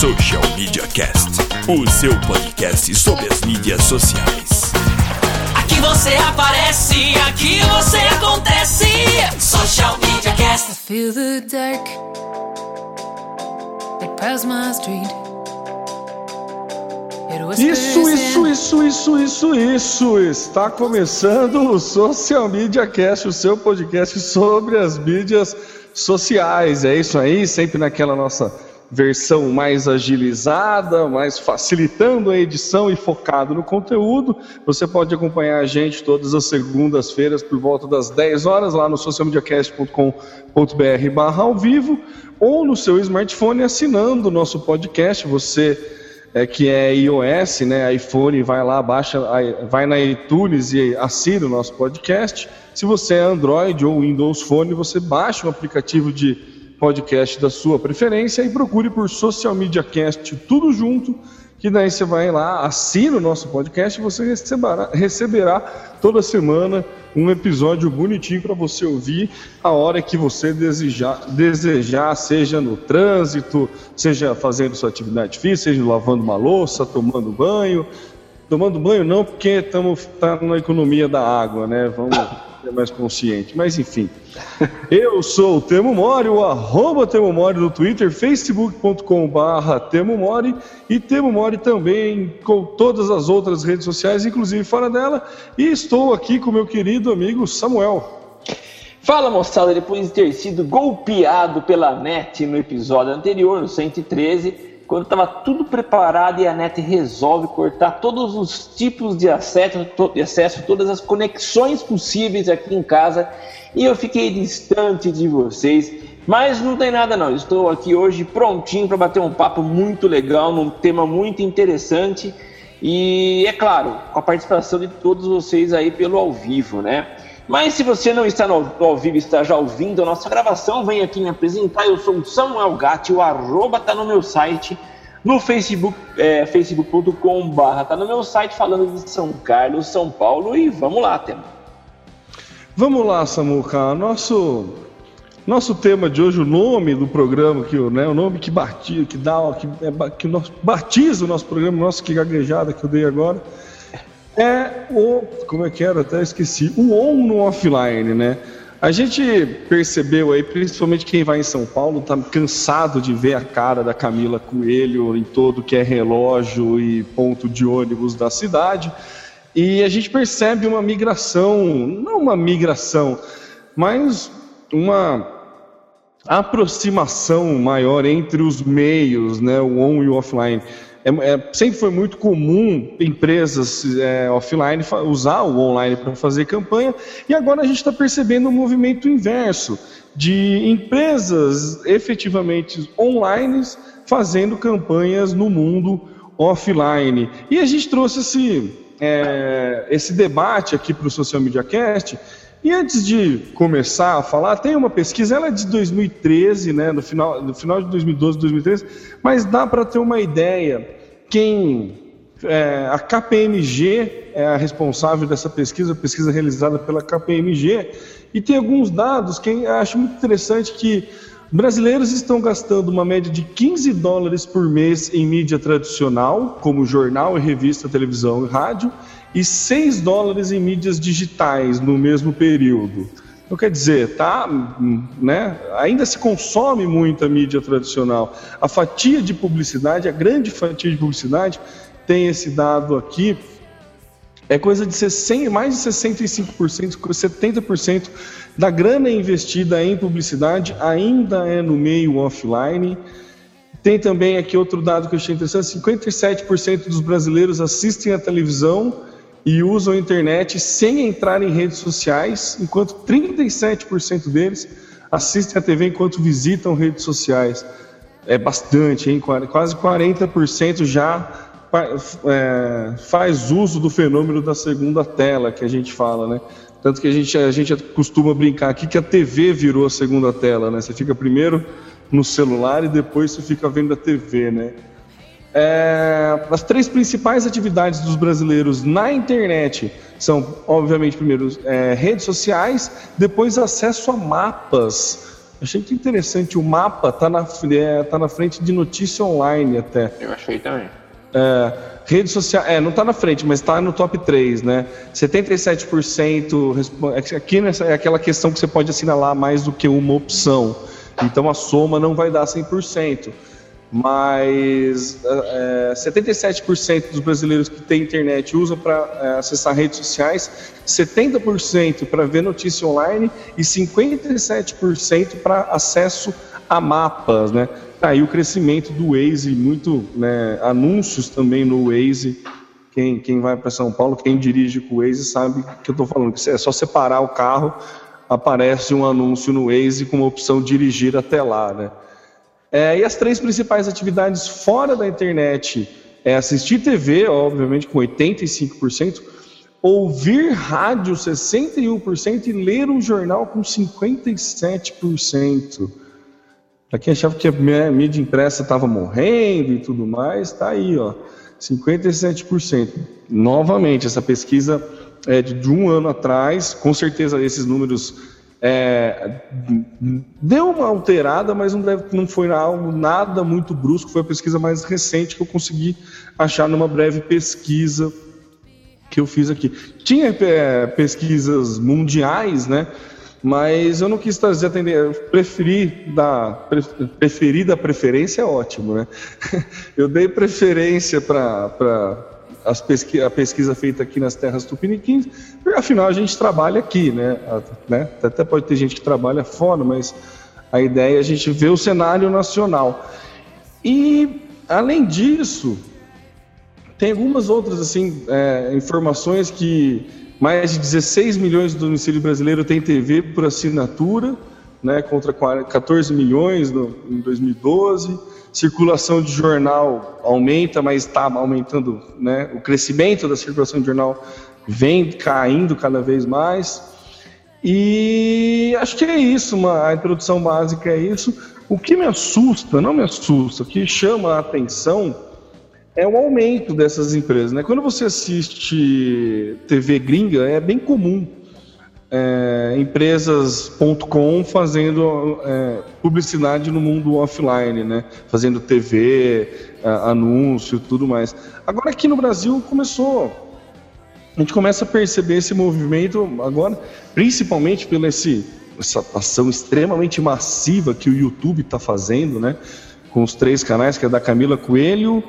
Social Media Cast, o seu podcast sobre as mídias sociais. Aqui você aparece, aqui você acontece. Social Media Cast. Feel the dark that past my street. Isso, isso, isso, isso, isso, isso. Está começando o Social Media Cast, o seu podcast sobre as mídias sociais. É isso aí, sempre naquela nossa versão mais agilizada, mais facilitando a edição e focado no conteúdo. Você pode acompanhar a gente todas as segundas-feiras por volta das 10 horas lá no socialmediacast.com.br barra ao vivo ou no seu smartphone assinando o nosso podcast. Você é, que é iOS, né, iPhone, vai lá, baixa, vai na iTunes e assina o nosso podcast. Se você é Android ou Windows Phone, você baixa o aplicativo de podcast da sua preferência e procure por Social Media Cast, tudo junto, que daí você vai lá, assina o nosso podcast e você receberá, receberá toda semana um episódio bonitinho para você ouvir a hora que você desejar, desejar, seja no trânsito, seja fazendo sua atividade física, seja lavando uma louça, tomando banho. Tomando banho não, porque estamos tá na economia da água, né? Vamos ser mais consciente. Mas enfim. Eu sou o Temo Mori, o arroba Temo Mori no Twitter, facebook.com barra Temo Mori e Temo Mori também com todas as outras redes sociais, inclusive fora dela. E estou aqui com meu querido amigo Samuel. Fala moçada, depois de ter sido golpeado pela NET no episódio anterior, no 113, quando estava tudo preparado e a NET resolve cortar todos os tipos de acesso, de acesso, todas as conexões possíveis aqui em casa e eu fiquei distante de vocês. Mas não tem nada não, estou aqui hoje prontinho para bater um papo muito legal, num tema muito interessante e, é claro, com a participação de todos vocês aí pelo ao vivo, né? Mas se você não está no, ao vivo, está já ouvindo a nossa gravação, vem aqui me apresentar. Eu sou o Samuel Gatti, o arroba tá no meu site, no Facebook, é, facebook.com.br, tá no meu site falando de São Carlos, São Paulo, e vamos lá, tema. Vamos lá, Samuca. Nosso nosso tema de hoje, o nome do programa, que, né, o nome que batiza, que dá, que, é, que nós, batiza o nosso programa, nossa, que gaguejada que eu dei agora, é o, como é que era, até esqueci, o on no offline, né? A gente percebeu aí, principalmente quem vai em São Paulo, tá cansado de ver a cara da Camila Coelho em todo que é relógio e ponto de ônibus da cidade. E a gente percebe uma migração, não uma migração, mas uma aproximação maior entre os meios, né, o on e o offline. É, é, sempre foi muito comum empresas é, offline usar o online para fazer campanha, e agora a gente está percebendo um movimento inverso de empresas efetivamente online fazendo campanhas no mundo offline. E a gente trouxe esse, é, esse debate aqui para o Social Media Cast. E antes de começar a falar, tem uma pesquisa, ela é de 2013, né, no, final, no final de 2012, 2013, mas dá para ter uma ideia. Quem é, a KPMG é a responsável dessa pesquisa, pesquisa realizada pela KPMG, e tem alguns dados que acho muito interessante que brasileiros estão gastando uma média de 15 dólares por mês em mídia tradicional, como jornal revista, televisão e rádio, e 6 dólares em mídias digitais no mesmo período. Então, quer dizer, tá, né, ainda se consome muita mídia tradicional. A fatia de publicidade, a grande fatia de publicidade, tem esse dado aqui, é coisa de 60, mais de 65%, 70% da grana investida em publicidade ainda é no meio offline. Tem também aqui outro dado que eu achei interessante: 57% dos brasileiros assistem à televisão e usam a internet sem entrar em redes sociais, enquanto 37% deles assistem à TV enquanto visitam redes sociais. É bastante, hein? Quase 40% já é, faz uso do fenômeno da segunda tela que a gente fala, né? Tanto que a gente, a gente costuma brincar aqui que a TV virou a segunda tela, né? Você fica primeiro no celular e depois você fica vendo a TV, né? É, as três principais atividades dos brasileiros na internet são, obviamente, primeiro é, redes sociais, depois acesso a mapas. Achei que interessante, o mapa está na, é, tá na frente de notícia online até. Eu achei também. É, rede social, é, não está na frente, mas está no top 3, né? 77%, é aqui nessa, é aquela questão que você pode assinalar mais do que uma opção. Então a soma não vai dar 100%. Mas é, 77% dos brasileiros que têm internet usam para é, acessar redes sociais, 70% para ver notícia online e 57% para acesso a mapas, né? Aí o crescimento do Waze, muito né, anúncios também no Waze. Quem, quem vai para São Paulo, quem dirige com o Waze sabe que eu estou falando. É só separar o carro, aparece um anúncio no Waze com a opção dirigir até lá, né? É, e as três principais atividades fora da internet é assistir TV, obviamente com 85%, ouvir rádio 61% e ler um jornal com 57%. Para quem achava que a mídia impressa estava morrendo e tudo mais, está aí, ó, 57%. Novamente, essa pesquisa é de um ano atrás, com certeza esses números é, deu uma alterada, mas não, deve, não foi algo nada muito brusco. Foi a pesquisa mais recente que eu consegui achar numa breve pesquisa que eu fiz aqui. Tinha é, pesquisas mundiais, né? Mas eu não quis trazer atender, eu preferi da preferida preferência é ótimo, né? Eu dei preferência para pesqui, a pesquisa feita aqui nas terras tupiniquins, afinal a gente trabalha aqui, né? né? Até pode ter gente que trabalha fora, mas a ideia é a gente ver o cenário nacional. E além disso, tem algumas outras assim é, informações que mais de 16 milhões do domicílio brasileiro tem TV por assinatura, né, contra 14 milhões no, em 2012. Circulação de jornal aumenta, mas está aumentando, né, o crescimento da circulação de jornal vem caindo cada vez mais. E acho que é isso, uma, a introdução básica é isso. O que me assusta, não me assusta, o que chama a atenção é o aumento dessas empresas. Né? Quando você assiste TV gringa, é bem comum é, empresas.com fazendo é, publicidade no mundo offline, né? fazendo TV, é, anúncio tudo mais. Agora aqui no Brasil começou. A gente começa a perceber esse movimento agora, principalmente pela esse, essa ação extremamente massiva que o YouTube está fazendo, né? Com os três canais, que é da Camila Coelho,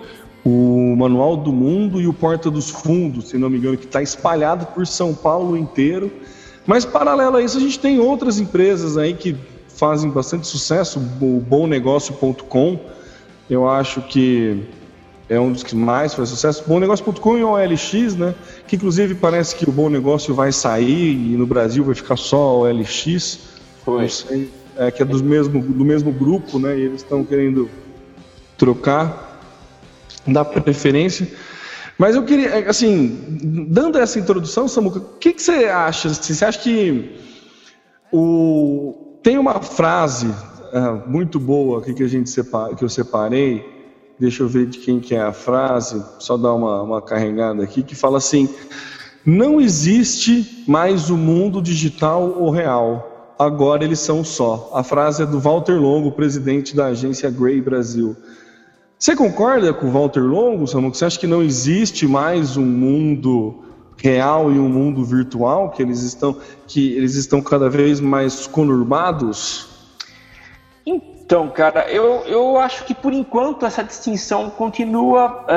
o Manual do Mundo e o Porta dos Fundos, se não me engano, que está espalhado por São Paulo inteiro. Mas, paralelo a isso, a gente tem outras empresas aí que fazem bastante sucesso, o bomnegócio.com, eu acho que é um dos que mais faz sucesso. Bomnegócio.com e o OLX, né? Que inclusive parece que o Bom Negócio vai sair e no Brasil vai ficar só o OLX. Foi. Sei, é que é do mesmo, do mesmo grupo, né? E eles estão querendo trocar da preferência. Mas eu queria, assim, dando essa introdução, Samuca, o que, que você acha? Você acha que o... tem uma frase uh, muito boa aqui que, a gente separa, que eu separei, deixa eu ver de quem que é a frase, só dar uma, uma carregada aqui, que fala assim, não existe mais o mundo digital ou real, agora eles são só. A frase é do Walter Longo, presidente da agência Gray Brasil. Você concorda com o Walter Longo, Samuel? Você acha que não existe mais um mundo real e um mundo virtual, que eles estão, que eles estão cada vez mais conurbados? Então, cara, eu, eu acho que por enquanto essa distinção continua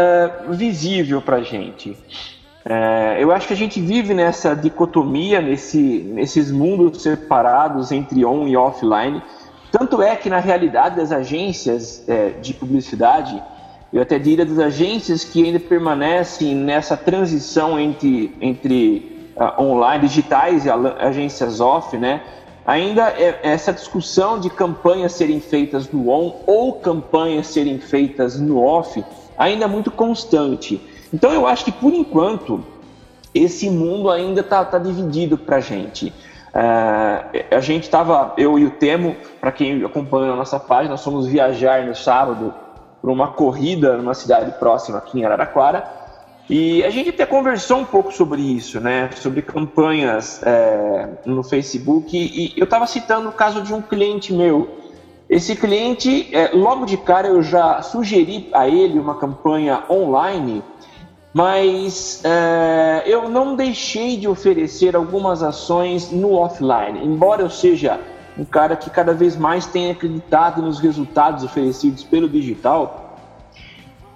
uh, visível para a gente. Uh, eu acho que a gente vive nessa dicotomia, nesse, nesses mundos separados entre on e offline tanto é que, na realidade, as agências é, de publicidade, eu até diria das agências que ainda permanecem nessa transição entre, entre uh, online, digitais e agências off, né? Ainda é essa discussão de campanhas serem feitas no on ou campanhas serem feitas no off, ainda muito constante. Então eu acho que por enquanto esse mundo ainda está tá dividido para a gente. Uh, a gente estava, eu e o Temo, para quem acompanha a nossa página, nós fomos viajar no sábado para uma corrida numa cidade próxima aqui em Araraquara. E a gente até conversou um pouco sobre isso, né? Sobre campanhas é, no Facebook. E eu estava citando o caso de um cliente meu. Esse cliente, é, logo de cara, eu já sugeri a ele uma campanha online mas é, eu não deixei de oferecer algumas ações no offline, embora eu seja um cara que cada vez mais tem acreditado nos resultados oferecidos pelo digital.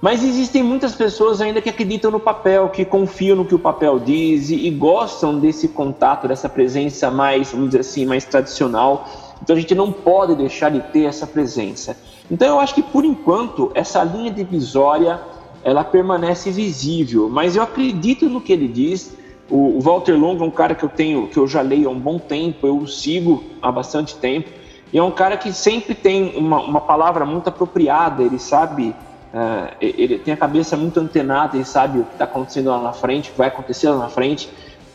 Mas existem muitas pessoas ainda que acreditam no papel, que confiam no que o papel diz e, e gostam desse contato, dessa presença mais, vamos dizer assim, mais tradicional. Então a gente não pode deixar de ter essa presença. Então eu acho que por enquanto essa linha divisória ela permanece visível. Mas eu acredito no que ele diz. O, Walter Long é um cara que eu tenho, que eu já leio há um bom tempo, eu o sigo há bastante tempo. E é um cara que sempre tem uma, uma palavra muito apropriada, ele sabe, uh, ele tem a cabeça muito antenada, ele sabe o que está acontecendo lá na frente, o que vai acontecer lá na frente.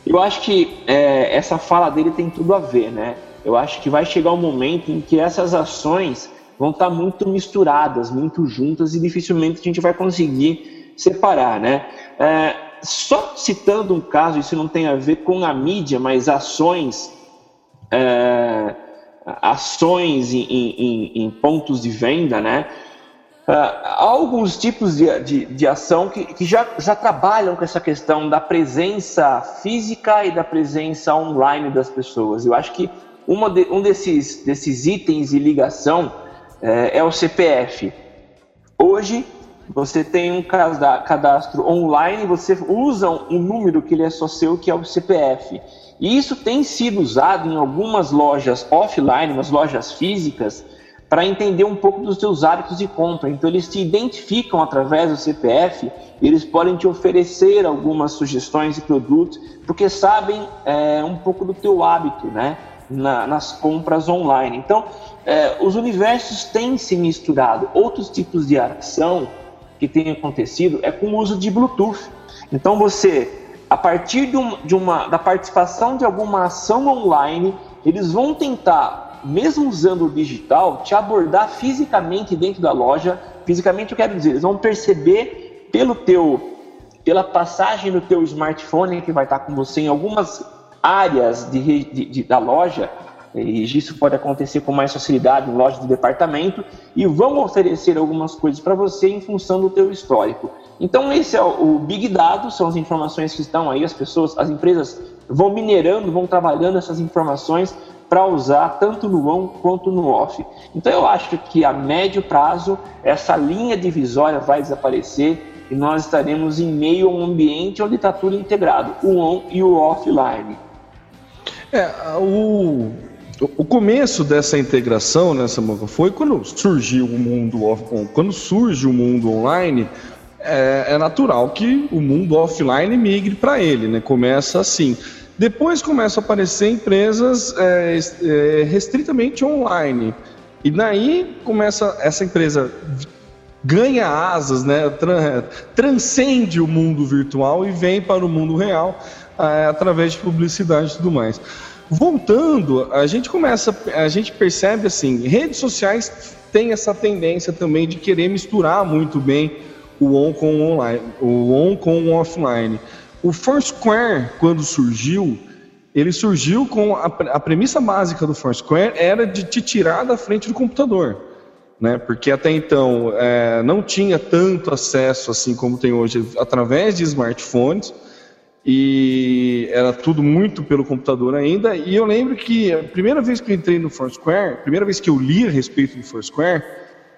Eu acho que é, essa fala dele tem tudo a ver, né? Eu acho que vai chegar um momento em que essas ações vão estar muito misturadas, muito juntas e dificilmente a gente vai conseguir separar, né? É, só citando um caso, isso não tem a ver com a mídia, mas ações, é, ações em, em, em, pontos de venda, né? Uh, há alguns tipos de, de, de ação que, que já, já trabalham com essa questão da presença física e da presença online das pessoas. Eu acho que uma de, um desses, desses itens de ligação é, é o CPF. Hoje você tem um cadastro online, você usa um número que ele é só seu, que é o CPF. E isso tem sido usado em algumas lojas offline, umas lojas físicas, para entender um pouco dos seus hábitos de compra. Então eles te identificam através do CPF, eles podem te oferecer algumas sugestões de produtos, porque sabem é, um pouco do teu hábito, né? Na, nas compras online. Então, é, os universos têm se misturado. Outros tipos de ação que têm acontecido é com o uso de Bluetooth. Então você, a partir de, um, de uma, da participação de alguma ação online, eles vão tentar, mesmo usando o digital, te abordar fisicamente dentro da loja. Fisicamente eu quero dizer, eles vão perceber pelo teu, pela passagem do teu smartphone que vai estar com você em algumas áreas de, de, de da loja, e isso pode acontecer com mais facilidade em lojas de departamento e vão oferecer algumas coisas para você em função do teu histórico. Então esse é o Big Dado, são as informações que estão aí, as pessoas, as empresas vão minerando, vão trabalhando essas informações para usar tanto no on quanto no off. Então eu acho que a médio prazo essa linha divisória vai desaparecer e nós estaremos em meio a um ambiente onde está tudo integrado, o on e o offline. É, o, o começo dessa integração nessa né, foi quando surgiu o mundo quando surge o mundo online é, é natural que o mundo offline migre para ele, né? Começa assim. Depois começam a aparecer empresas é, é, restritamente online e daí começa essa empresa ganha asas, né? Transcende o mundo virtual e vem para o mundo real é, através de publicidade e tudo mais. Voltando, a gente começa, a gente percebe assim, redes sociais têm essa tendência também de querer misturar muito bem o on com o online, o on com o offline. O Foursquare, quando surgiu, ele surgiu com a, a premissa básica do Foursquare era de te tirar da frente do computador, né? Porque até então é, não tinha tanto acesso assim como tem hoje através de smartphones e era tudo muito pelo computador ainda. E eu lembro que a primeira vez que eu entrei no Foursquare, primeira vez que eu li a respeito do Foursquare,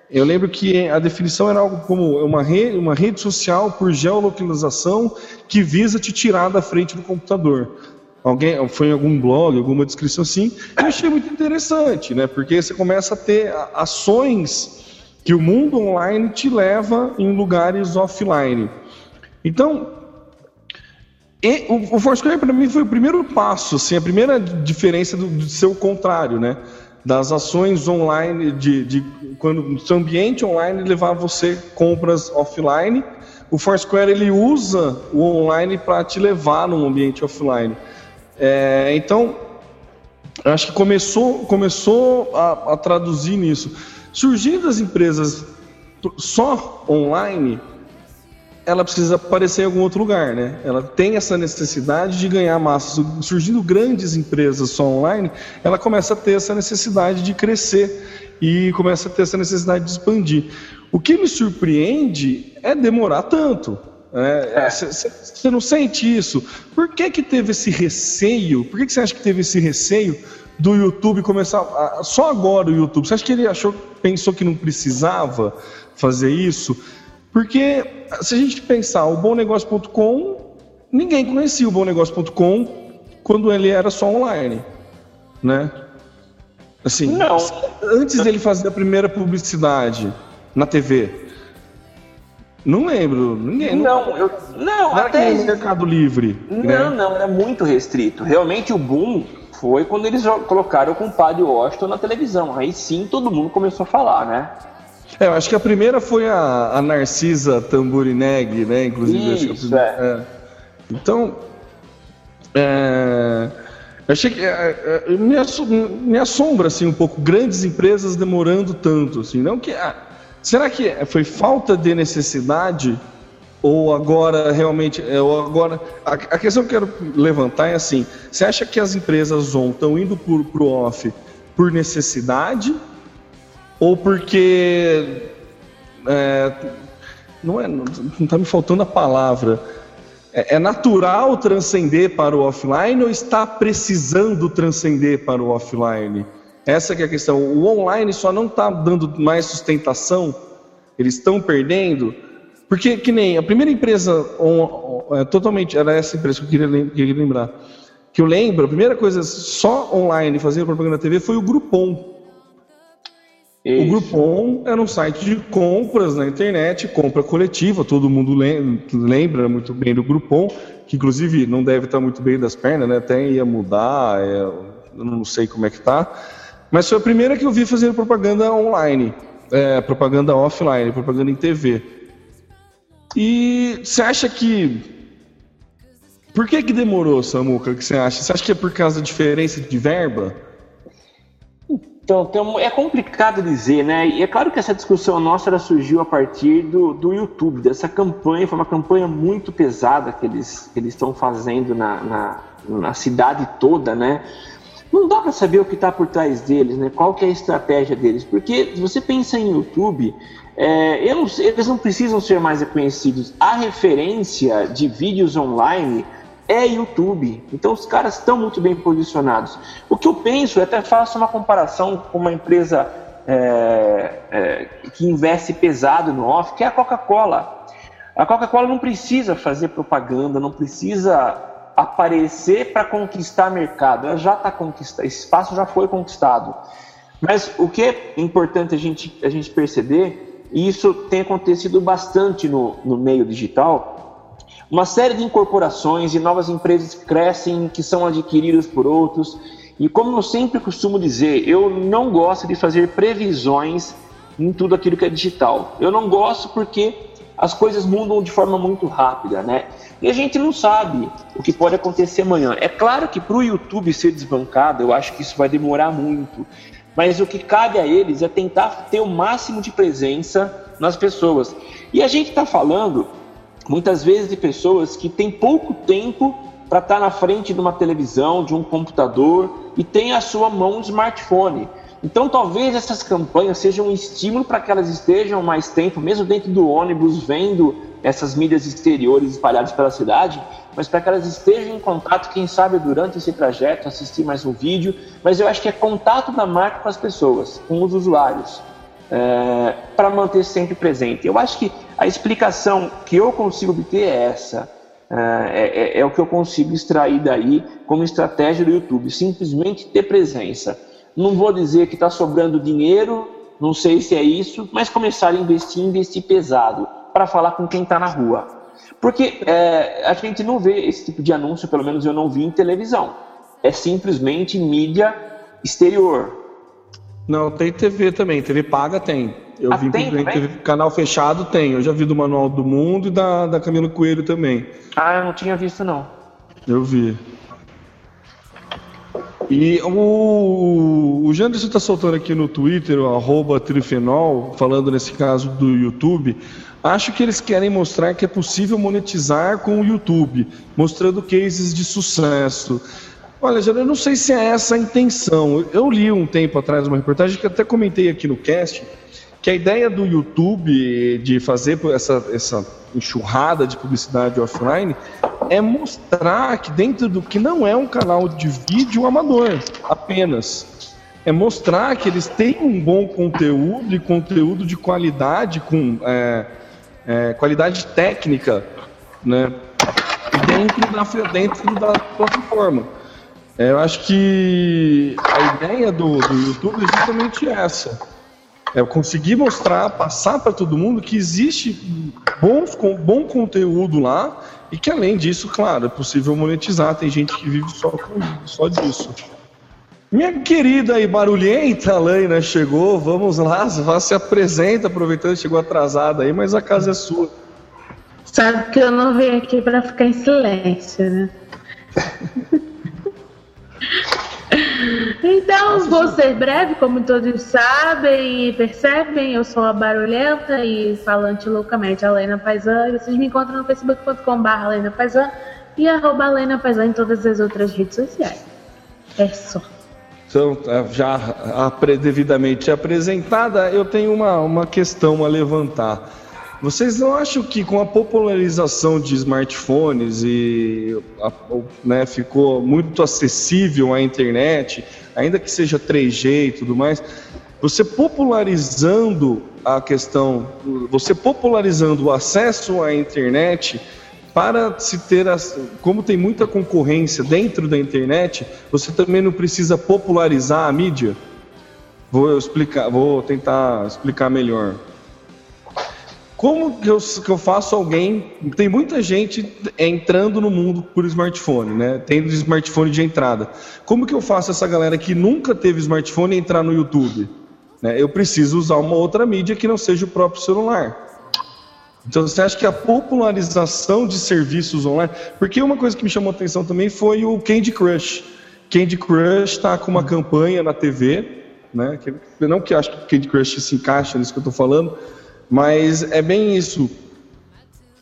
eu lembro que a definição era algo como uma rede, uma rede social por geolocalização que visa te tirar da frente do computador. Alguém foi em algum blog, alguma descrição assim, eu achei muito interessante, né? Porque você começa a ter ações que o mundo online te leva em lugares offline. Então, e o, o Foursquare para mim foi o primeiro passo, assim, a primeira diferença do, do seu contrário, né? das ações online, de, de quando o seu ambiente online levar você compras offline. O Foursquare ele usa o online para te levar num ambiente offline. É, então, acho que começou, começou a, a traduzir nisso. Surgindo as empresas só online, ela precisa aparecer em algum outro lugar, né? Ela tem essa necessidade de ganhar massa. Surgindo grandes empresas só online, ela começa a ter essa necessidade de crescer e começa a ter essa necessidade de expandir. O que me surpreende é demorar tanto. Você é, é. não sente isso? Por que, que teve esse receio? Por que, que você acha que teve esse receio do YouTube começar. A, só agora o YouTube? Você acha que ele achou, pensou que não precisava fazer isso? Porque se a gente pensar, o bomnegócio.com, ninguém conhecia o bomnegócio.com quando ele era só online, né? Assim, não. antes dele fazer a primeira publicidade na TV. Não lembro, ninguém. Não, não, eu, não, até era Mercado Livre. Não, né? não, era muito restrito. Realmente o boom foi quando eles colocaram o compadre Washington na televisão. Aí sim todo mundo começou a falar, né? É, eu acho que a primeira foi a, a Narcisa Tamburineg, né? Inclusive. Isso, é. é. Então, é, achei que é, é me, me, assombra assim um pouco grandes empresas demorando tanto, assim, não que ah, será que foi falta de necessidade ou agora realmente é, ou agora a, a, questão que eu quero levantar é assim, você acha que as empresas on estão indo para o off por necessidade ou porque é, não é, não está me faltando a palavra. É, é, natural transcender para o offline ou está precisando transcender para o offline? Essa é a questão. O online só não está dando mais sustentação. Eles estão perdendo. Porque, que nem a primeira empresa on, é, totalmente, era essa empresa que eu queria, lembrar. Que eu lembro, a primeira coisa só online fazer propaganda na TV foi o Groupon. Isso. O Groupon era um site de compras na internet, compra coletiva, todo mundo lembra muito bem do Groupon, que inclusive não deve estar muito bem das pernas, né? até ia mudar, é, eu não sei como é que tá. Mas foi a primeira que eu vi fazendo propaganda online, é, propaganda offline, propaganda em TV. E você acha que. Por que, que demorou, Samuca? O que você acha? Você acha que é por causa da diferença de verba? Então, é complicado dizer, né? E é claro que essa discussão nossa ela surgiu a partir do, do YouTube, dessa campanha, foi uma campanha muito pesada que eles, que estão fazendo na, na, na cidade toda, né? Não dá para saber o que está por trás deles, né? Qual que é a estratégia deles? Porque se você pensa em YouTube, é, não, eles não precisam ser mais reconhecidos. A referência de vídeos online é YouTube. Então os caras estão muito bem posicionados. O que eu penso, eu até faço uma comparação com uma empresa é, é, que investe pesado no off, que é a Coca-Cola. A Coca-Cola não precisa fazer propaganda, não precisa aparecer para conquistar mercado. Ela já está conquistando, esse espaço já foi conquistado. Mas o que é importante a gente, a gente perceber, e isso tem acontecido bastante no, no meio digital, uma série de incorporações e novas empresas crescem, que são adquiridas por outros. E como eu sempre costumo dizer, eu não gosto de fazer previsões em tudo aquilo que é digital. Eu não gosto porque as coisas mudam de forma muito rápida, né? E a gente não sabe o que pode acontecer amanhã. É claro que para o YouTube ser desbancado, eu acho que isso vai demorar muito. Mas o que cabe a eles é tentar ter o máximo de presença nas pessoas. E a gente está falando muitas vezes de pessoas que têm pouco tempo para estar tá na frente de uma televisão, de um computador e tem a sua mão um smartphone. Então, talvez essas campanhas sejam um estímulo para que elas estejam mais tempo, mesmo dentro do ônibus, vendo essas mídias exteriores espalhadas pela cidade, mas para que elas estejam em contato, quem sabe durante esse trajeto, assistir mais um vídeo. Mas eu acho que é contato da marca com as pessoas, com os usuários é, para manter sempre presente. Eu acho que a explicação que eu consigo obter é essa. É, é, é, o que eu consigo extrair daí como estratégia do YouTube. Simplesmente ter presença. Não vou dizer que está sobrando dinheiro, não sei se é isso, mas começar a investir, investir pesado para falar com quem está na rua. Porque é, a gente não vê esse tipo de anúncio, pelo menos eu não vi em televisão. É simplesmente mídia exterior, Não, tem TV também. TV paga tem. Eu Ah, vi tem também? TV canal fechado tem. Eu já vi do Manual do Mundo e da, da Camila Coelho também. Ah, eu não tinha visto não. Eu vi. E o, o Janderson está soltando aqui no Twitter, o arroba Trifenol, falando nesse caso do YouTube. Acho que eles querem mostrar que é possível monetizar com o YouTube, mostrando cases de sucesso. Olha, eu não sei se é essa a intenção. Eu li um tempo atrás uma reportagem que até comentei aqui no cast, que a ideia do YouTube de fazer essa, essa enxurrada de publicidade offline é mostrar que dentro do que não é um canal de vídeo amador apenas. É mostrar que eles têm um bom conteúdo e conteúdo de qualidade, com é, é, qualidade técnica, né? Dentro da, dentro da plataforma. É, eu acho que a ideia do, do YouTube é justamente essa. É conseguir mostrar, passar para todo mundo que existe bons, com, bom conteúdo lá e que além disso, claro, é possível monetizar. Tem gente que vive só, com, só disso. Minha querida e barulhenta Alaina chegou, vamos lá, vá se apresenta, aproveitando que chegou atrasada aí, mas a casa é sua. Sabe que eu não vim aqui pra ficar em silêncio, né? Então, vou ser breve, como todos sabem e percebem, eu sou a barulhenta e falante loucamente, a Lena Paisan, e vocês me encontram no facebook.com.br Lena Paisan e arroba Lena Paisan em todas as outras redes sociais. É só. Então, já apre- devidamente apresentada, eu tenho uma, uma questão a levantar. Vocês não acham que com a popularização de smartphones e a- né, ficou muito acessível a internet, ainda que seja 3G e tudo mais, você popularizando a questão, você popularizando o acesso à internet para se ter, as, como tem muita concorrência dentro da internet, você também não precisa popularizar a mídia? Vou explicar, vou tentar explicar melhor. Como que eu, que eu faço alguém? Tem muita gente entrando no mundo por smartphone, né? Tendo smartphone de entrada. Como que eu faço essa galera que nunca teve smartphone entrar no YouTube? Né? Eu preciso usar uma outra mídia que não seja o próprio celular. Então você acha que a popularização de serviços online. Porque uma coisa que me chamou a atenção também foi o Candy Crush. Candy Crush está com uma campanha na TV, né? Não que acho que Candy Crush se encaixa nisso que eu estou falando, mas é bem isso.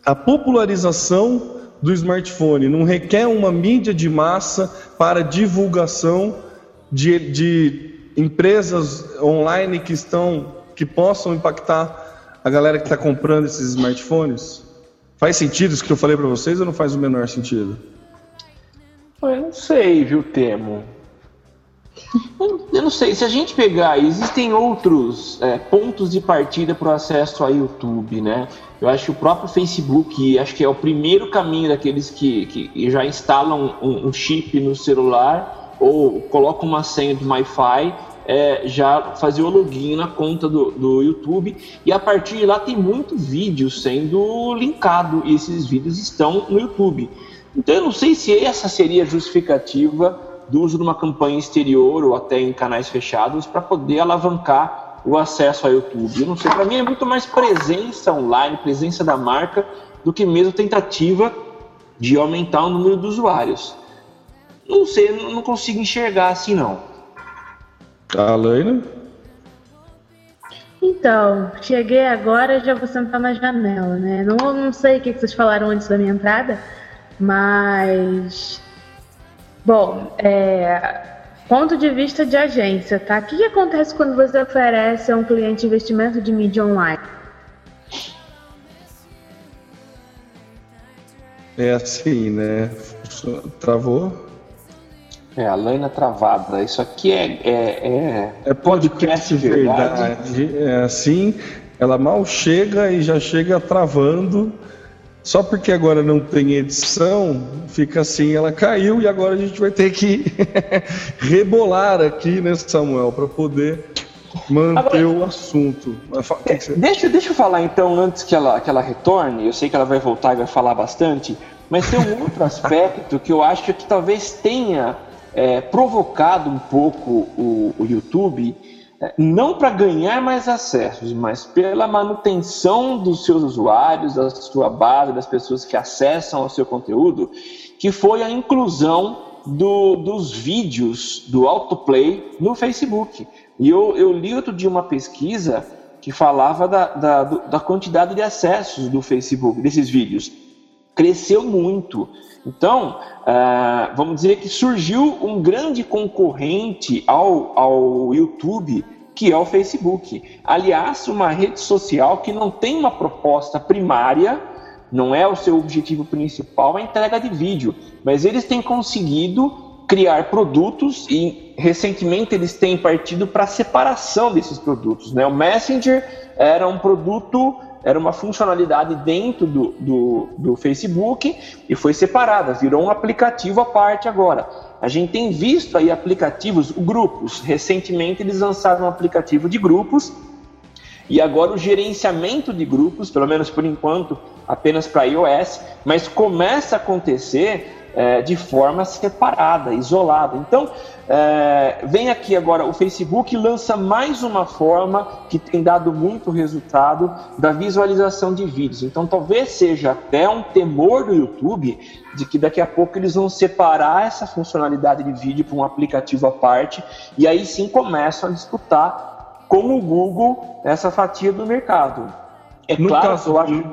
A popularização do smartphone não requer uma mídia de massa para divulgação de, de empresas online que estão que possam impactar a galera que está comprando esses smartphones? Faz sentido isso que eu falei para vocês ou não faz o menor sentido? Eu não sei, viu, Temo? Eu não sei, se a gente pegar, existem outros é, pontos de partida para o acesso a YouTube, né? Eu acho que o próprio Facebook, acho que é o primeiro caminho daqueles que, que já instalam um, um chip no celular ou colocam uma senha de Wi-Fi, é, já fazer o login na conta do, do YouTube e a partir de lá tem muito vídeo sendo linkado e esses vídeos estão no YouTube. Então eu não sei se essa seria a justificativa do uso de uma campanha exterior ou até em canais fechados para poder alavancar o acesso ao YouTube. Eu não sei, para mim é muito mais presença online, presença da marca, do que mesmo tentativa de aumentar o número de usuários. Não sei, não consigo enxergar assim não. A Laina? Então, cheguei agora já vou sentar na janela, né? Não, não sei o que que vocês falaram antes da minha entrada, mas. Bom, é, ponto de vista de agência, tá? O que, que acontece quando você oferece a um cliente investimento de mídia online? É assim, né? Travou? É, a Laina travada. Isso aqui é. É, é... É podcast verdade. É assim, ela mal chega e já chega travando. Só porque agora não tem edição, fica assim, ela caiu e agora a gente vai ter que rebolar aqui, né, Samuel, para poder manter Agora- o assunto. Deixa, deixa eu falar então, antes que ela, que ela retorne, eu sei que ela vai voltar e vai falar bastante, mas tem um outro aspecto que eu acho que talvez tenha é, provocado um pouco o, o YouTube não para ganhar mais acessos, mas pela manutenção dos seus usuários, da sua base, das pessoas que acessam ao seu conteúdo, que foi a inclusão do, dos vídeos do autoplay no Facebook. E eu, eu li outro dia uma pesquisa que falava da, da, da quantidade de acessos do Facebook, desses vídeos. Cresceu muito. Então, uh, vamos dizer que surgiu um grande concorrente ao, ao YouTube, que é o Facebook. Aliás, uma rede social que não tem uma proposta primária, não é o seu objetivo principal a entrega de vídeo, mas eles têm conseguido criar produtos e recentemente eles têm partido para a separação desses produtos. Né? O Messenger era um produto era uma funcionalidade dentro do, do, do, Facebook e foi separada, virou um aplicativo à parte agora. A gente tem visto aí aplicativos, grupos. Recentemente eles lançaram um aplicativo de grupos e agora o gerenciamento de grupos, pelo menos por enquanto, apenas para iOS, mas começa a acontecer é, de forma separada, isolada. Então, é, vem aqui agora o Facebook lança mais uma forma que tem dado muito resultado da visualização de vídeos. Então, talvez seja até um temor do YouTube de que daqui a pouco eles vão separar essa funcionalidade de vídeo para um aplicativo à parte e aí sim começam a disputar com o Google essa fatia do mercado. É no claro, caso, eu acho.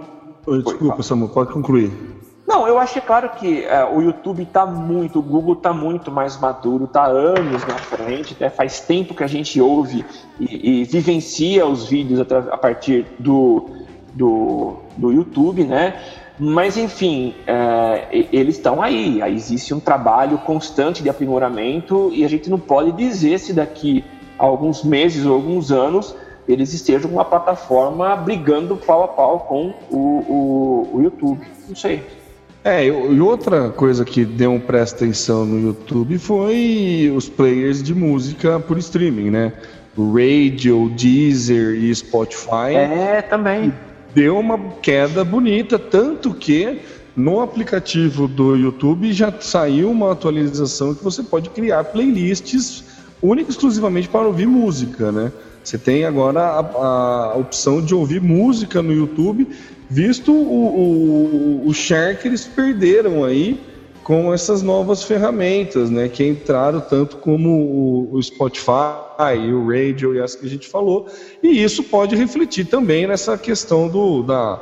Desculpa, Samuel, pode concluir. Não, eu acho claro que é, o YouTube está muito, o Google está muito mais maduro, está anos na frente, até faz tempo que a gente ouve e, e vivencia os vídeos a, partir do, do, do, YouTube, né? Mas enfim, é, eles estão aí, existe um trabalho constante de aprimoramento e a gente não pode dizer se daqui a alguns meses ou alguns anos eles estejam uma plataforma brigando pau a pau com o, o, o YouTube. Não sei. É, e outra coisa que deu um presta atenção no YouTube foi os players de música por streaming, né? Radio, Deezer e Spotify. É, também. Deu uma queda bonita, tanto que no aplicativo do YouTube já saiu uma atualização que você pode criar playlists única e exclusivamente para ouvir música, né? Você tem agora a, a opção de ouvir música no YouTube visto o, o, o share que eles perderam aí com essas novas ferramentas, né, que entraram tanto como o, o Spotify, o Radio e as que a gente falou, e isso pode refletir também nessa questão do, da,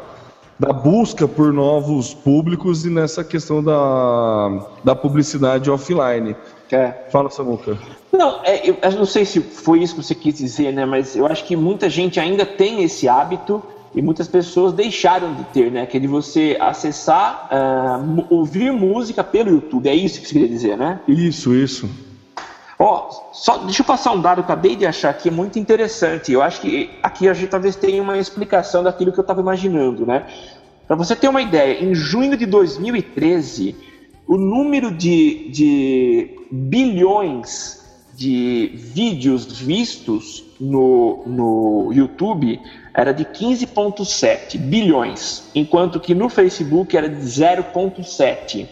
da busca por novos públicos e nessa questão da, da publicidade offline. É. Fala, Samuca. Não, é, eu, eu não sei se foi isso que você quis dizer, né? Mas eu acho que muita gente ainda tem esse hábito e muitas pessoas deixaram de ter, né? Que é de você acessar, uh, ouvir música pelo YouTube. É isso que você queria dizer, né? Isso, isso. Ó, só deixa eu passar um dado que eu acabei de achar aqui, é muito interessante. Eu acho que aqui a gente talvez tenha uma explicação daquilo que eu estava imaginando, né? Para você ter uma ideia, em junho de 2013, o número de, de bilhões de vídeos vistos no, no YouTube era de 15,7 bilhões, enquanto que no Facebook era de 0,7.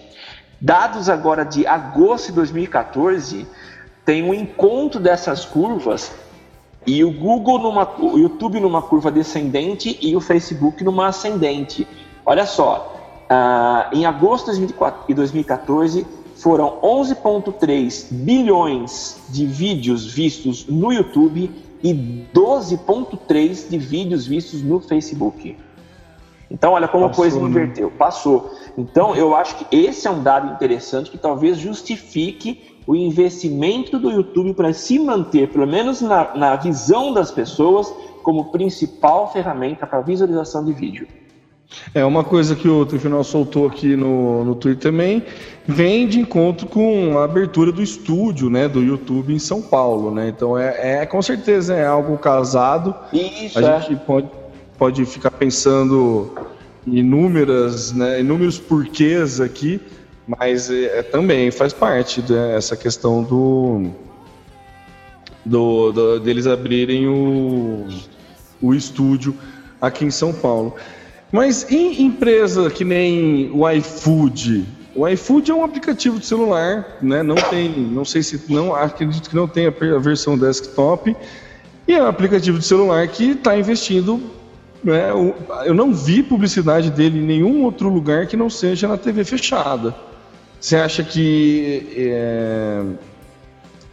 Dados agora de agosto de 2014 tem um encontro dessas curvas e o Google numa, o YouTube numa curva descendente e o Facebook numa ascendente. Olha só, uh, em agosto de 2014 foram 11,3 bilhões de vídeos vistos no YouTube e 12,3 de vídeos vistos no Facebook. Então, olha como Passou, a coisa né? inverteu. Passou. Então, eu acho que esse é um dado interessante que talvez justifique o investimento do YouTube para se manter, pelo menos na, na visão das pessoas, como principal ferramenta para visualização de vídeo. É uma coisa que o Trifinal soltou aqui no, no Twitter também, vem de encontro com a abertura do estúdio, né, do YouTube em São Paulo, né? Então é, é com certeza é algo casado. Isso, a é. gente pode, pode ficar pensando em inúmeras, né, inúmeros porquês aqui, mas é, é também faz parte dessa né, questão do, do, do deles abrirem o, o estúdio aqui em São Paulo. Mas em empresa que nem o iFood, o iFood é um aplicativo de celular, né? Não tem, não sei se não acredito que não tem a versão desktop. E é um aplicativo de celular que está investindo. Né, eu não vi publicidade dele em nenhum outro lugar que não seja na TV fechada. Você acha que é,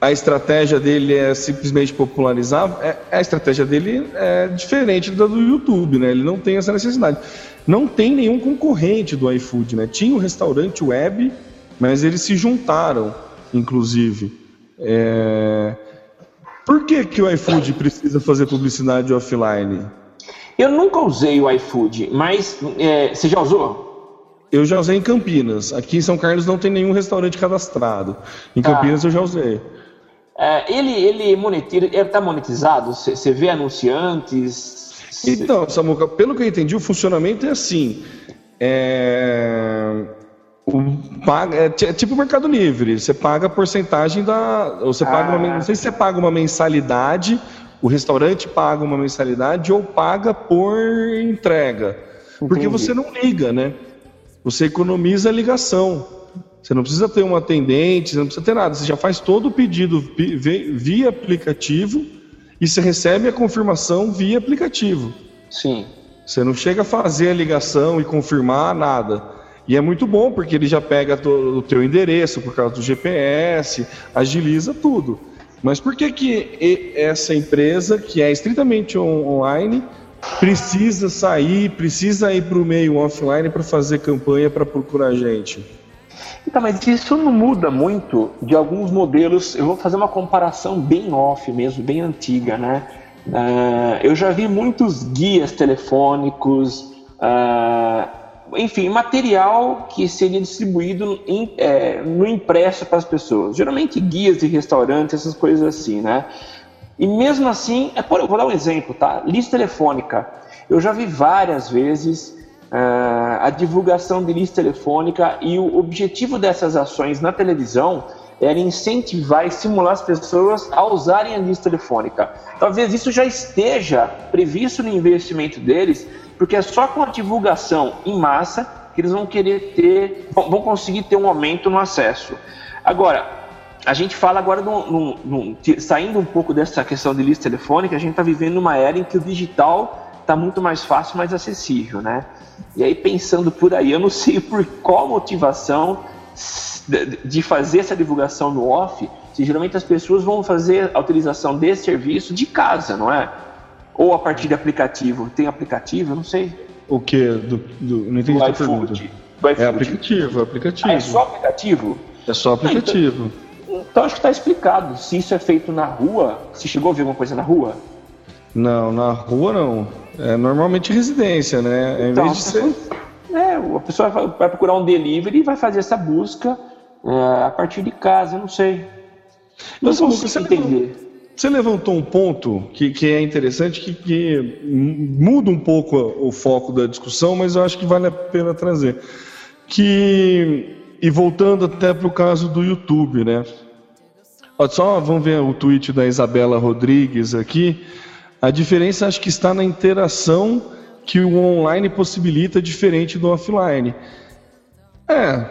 a estratégia dele é simplesmente popularizar? É, a estratégia dele é diferente da do YouTube, né? Ele não tem essa necessidade. Não tem nenhum concorrente do iFood, né? Tinha o um restaurante web, mas eles se juntaram, inclusive. É... Por que, que o iFood precisa fazer publicidade offline? Eu nunca usei o iFood, mas é, você já usou? Eu já usei em Campinas. Aqui em São Carlos não tem nenhum restaurante cadastrado. Em tá. Campinas ah. eu já usei. É, ele ele monetiza, ele está monetizado? Você vê anunciantes? Então, Samuca, pelo que eu entendi, o funcionamento é assim. É... O, paga, é, é tipo o Mercado Livre. Você paga a porcentagem da. Você paga uma, ah. não sei se você paga uma mensalidade, o restaurante paga uma mensalidade ou paga por entrega. Entendi. Porque você não liga, né? Você economiza a ligação. Você não precisa ter um atendente, você não precisa ter nada. Você já faz todo o pedido via aplicativo e você recebe a confirmação via aplicativo. Sim. Você não chega a fazer a ligação e confirmar nada. E é muito bom porque ele já pega o teu endereço por causa do GPS, agiliza tudo. Mas por que que essa empresa que é estritamente online precisa sair, precisa ir para o meio offline para fazer campanha para procurar gente. Então, mas isso não muda muito de alguns modelos. Eu vou fazer uma comparação bem off mesmo, bem antiga, né? Uh, eu já vi muitos guias telefônicos, uh, enfim, material que seria distribuído é, no impresso para as pessoas. Geralmente guias de restaurantes, essas coisas assim, né? E mesmo assim, é vou dar um exemplo, tá? Lista telefônica. Eu já vi várias vezes a divulgação de lista telefônica e o objetivo dessas ações na televisão era incentivar e estimular as pessoas a usarem a lista telefônica. Talvez isso já esteja previsto no investimento deles, porque é só com a divulgação em massa que eles vão querer ter, vão conseguir ter um aumento no acesso. Agora, a gente fala agora, no, no, no, saindo um pouco dessa questão de lista telefônica, a gente está vivendo uma era em que o digital está muito mais fácil, mais acessível, né? E aí pensando por aí, eu não sei por qual motivação de fazer essa divulgação no off, se geralmente as pessoas vão fazer a utilização desse serviço de casa, não é? Ou a partir de aplicativo. Tem aplicativo? Eu não sei. O que? Do, do, não entendi a pergunta. É aplicativo, é aplicativo. Ah, é só aplicativo? É só aplicativo. Ah, então... Então acho que está explicado. Se isso é feito na rua, se chegou a ver alguma coisa na rua? Não, na rua não. É normalmente residência, né? Então, em vez de ser... É, a pessoa vai procurar um delivery e vai fazer essa busca é, a partir de casa, eu não sei. Não Mas, consigo você entender. Levantou, você levantou um ponto que, que é interessante, que, que muda um pouco o foco da discussão, mas eu acho que vale a pena trazer. Que, e voltando até para o caso do YouTube, né? Só vamos ver o tweet da Isabela Rodrigues aqui. A diferença acho que está na interação que o online possibilita diferente do offline. É,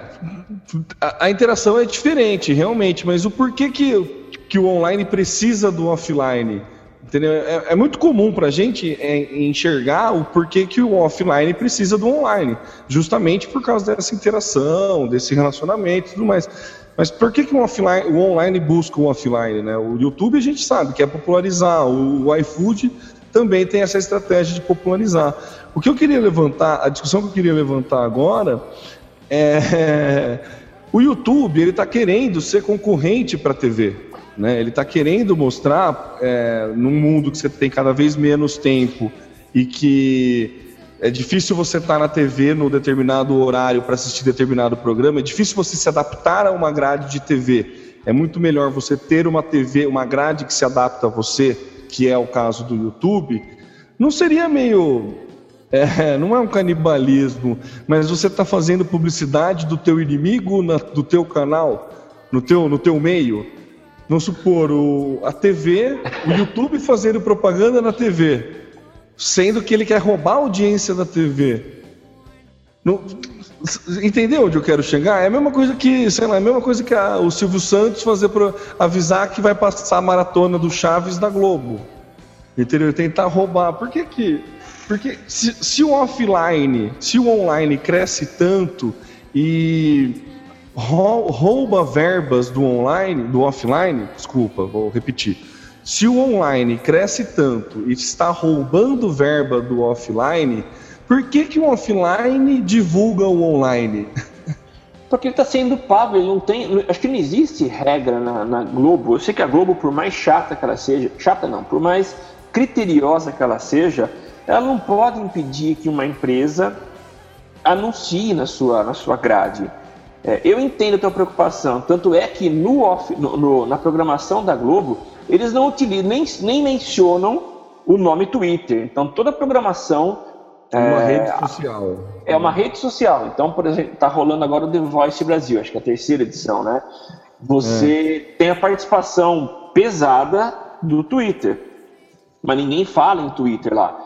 a, interação é diferente, realmente, mas o porquê que, que o online precisa do offline? Entendeu? É, é muito comum para a gente é, enxergar o porquê que o offline precisa do online, justamente por causa dessa interação, desse relacionamento e tudo mais. Mas por que, que o, offline, o online busca o offline? Né? O YouTube a gente sabe que é popularizar, o, o iFood também tem essa estratégia de popularizar. O que eu queria levantar, a discussão que eu queria levantar agora é o YouTube ele está querendo ser concorrente para a TV. Né? Ele está querendo mostrar, é, num mundo que você tem cada vez menos tempo e que é difícil você estar na TV no determinado horário para assistir determinado programa, é difícil você se adaptar a uma grade de TV. É muito melhor você ter uma TV, uma grade que se adapta a você, que é o caso do YouTube. Não seria meio é, não é um canibalismo, mas você está fazendo publicidade do teu inimigo na, do teu canal, no teu, no teu meio. Vamos supor, o, a TV, o YouTube fazendo propaganda na TV sendo que ele quer roubar a audiência da TV. Não, entendeu onde eu quero chegar? É a mesma coisa que, sei lá, é a mesma coisa que a, o Silvio Santos fazer para avisar que vai passar a maratona do Chaves da Globo. Entendeu? Tentar roubar. Por que que. Porque se, se o offline, se o online cresce tanto e rouba verbas do online, do offline, desculpa, vou repetir. Se o online cresce tanto e está roubando verba do offline, por que, que o offline divulga o online? Porque ele está sendo pago, ele não tem. Acho que não existe regra na, na, Globo. Eu sei que a Globo, por mais chata que ela seja, chata não, por mais criteriosa que ela seja, ela não pode impedir que uma empresa anuncie na sua, na sua grade. É, eu entendo a tua preocupação, tanto é que no, off, no, no, na programação da Globo, eles não utilizam, nem, nem mencionam o nome Twitter. Então toda a programação é uma é, rede social. É uma rede social. Então, por exemplo, está rolando agora o The Voice Brasil, acho que é a terceira edição, né? Você é. tem a participação pesada do Twitter, mas ninguém fala em Twitter lá.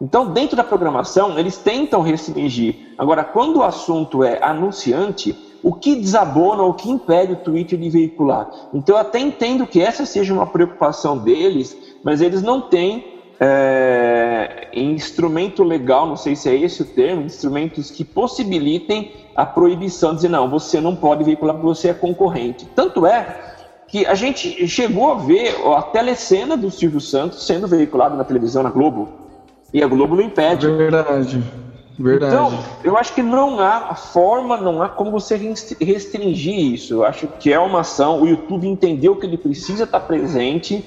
Então, dentro da programação, eles tentam restringir. Agora, quando o assunto é anunciante, o que desabona, o que impede o Twitter de veicular? Então, eu até entendo que essa seja uma preocupação deles, mas eles não têm é, instrumento legal, não sei se é esse o termo, instrumentos que possibilitem a proibição, de dizer não, você não pode veicular porque você é concorrente. Tanto é que a gente chegou a ver a telecena do Silvio Santos sendo veiculada na televisão, na Globo, e a Globo não impede. Verdade. Verdade. Então, eu acho que não há forma, não há como você restringir isso. Eu acho que é uma ação, o YouTube entendeu que ele precisa estar presente,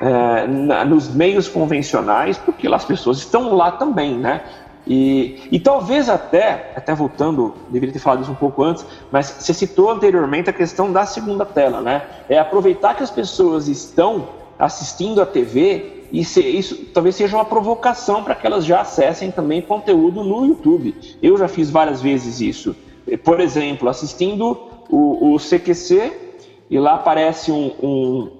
é, na, nos meios convencionais, porque as pessoas estão lá também, né? E, e talvez até, até voltando, deveria ter falado isso um pouco antes, mas você citou anteriormente a questão da segunda tela, né? É aproveitar que as pessoas estão assistindo a TV e se, isso talvez seja uma provocação para que elas já acessem também conteúdo no YouTube. Eu já fiz várias vezes isso. Por exemplo, assistindo o, o CQC e lá aparece um, um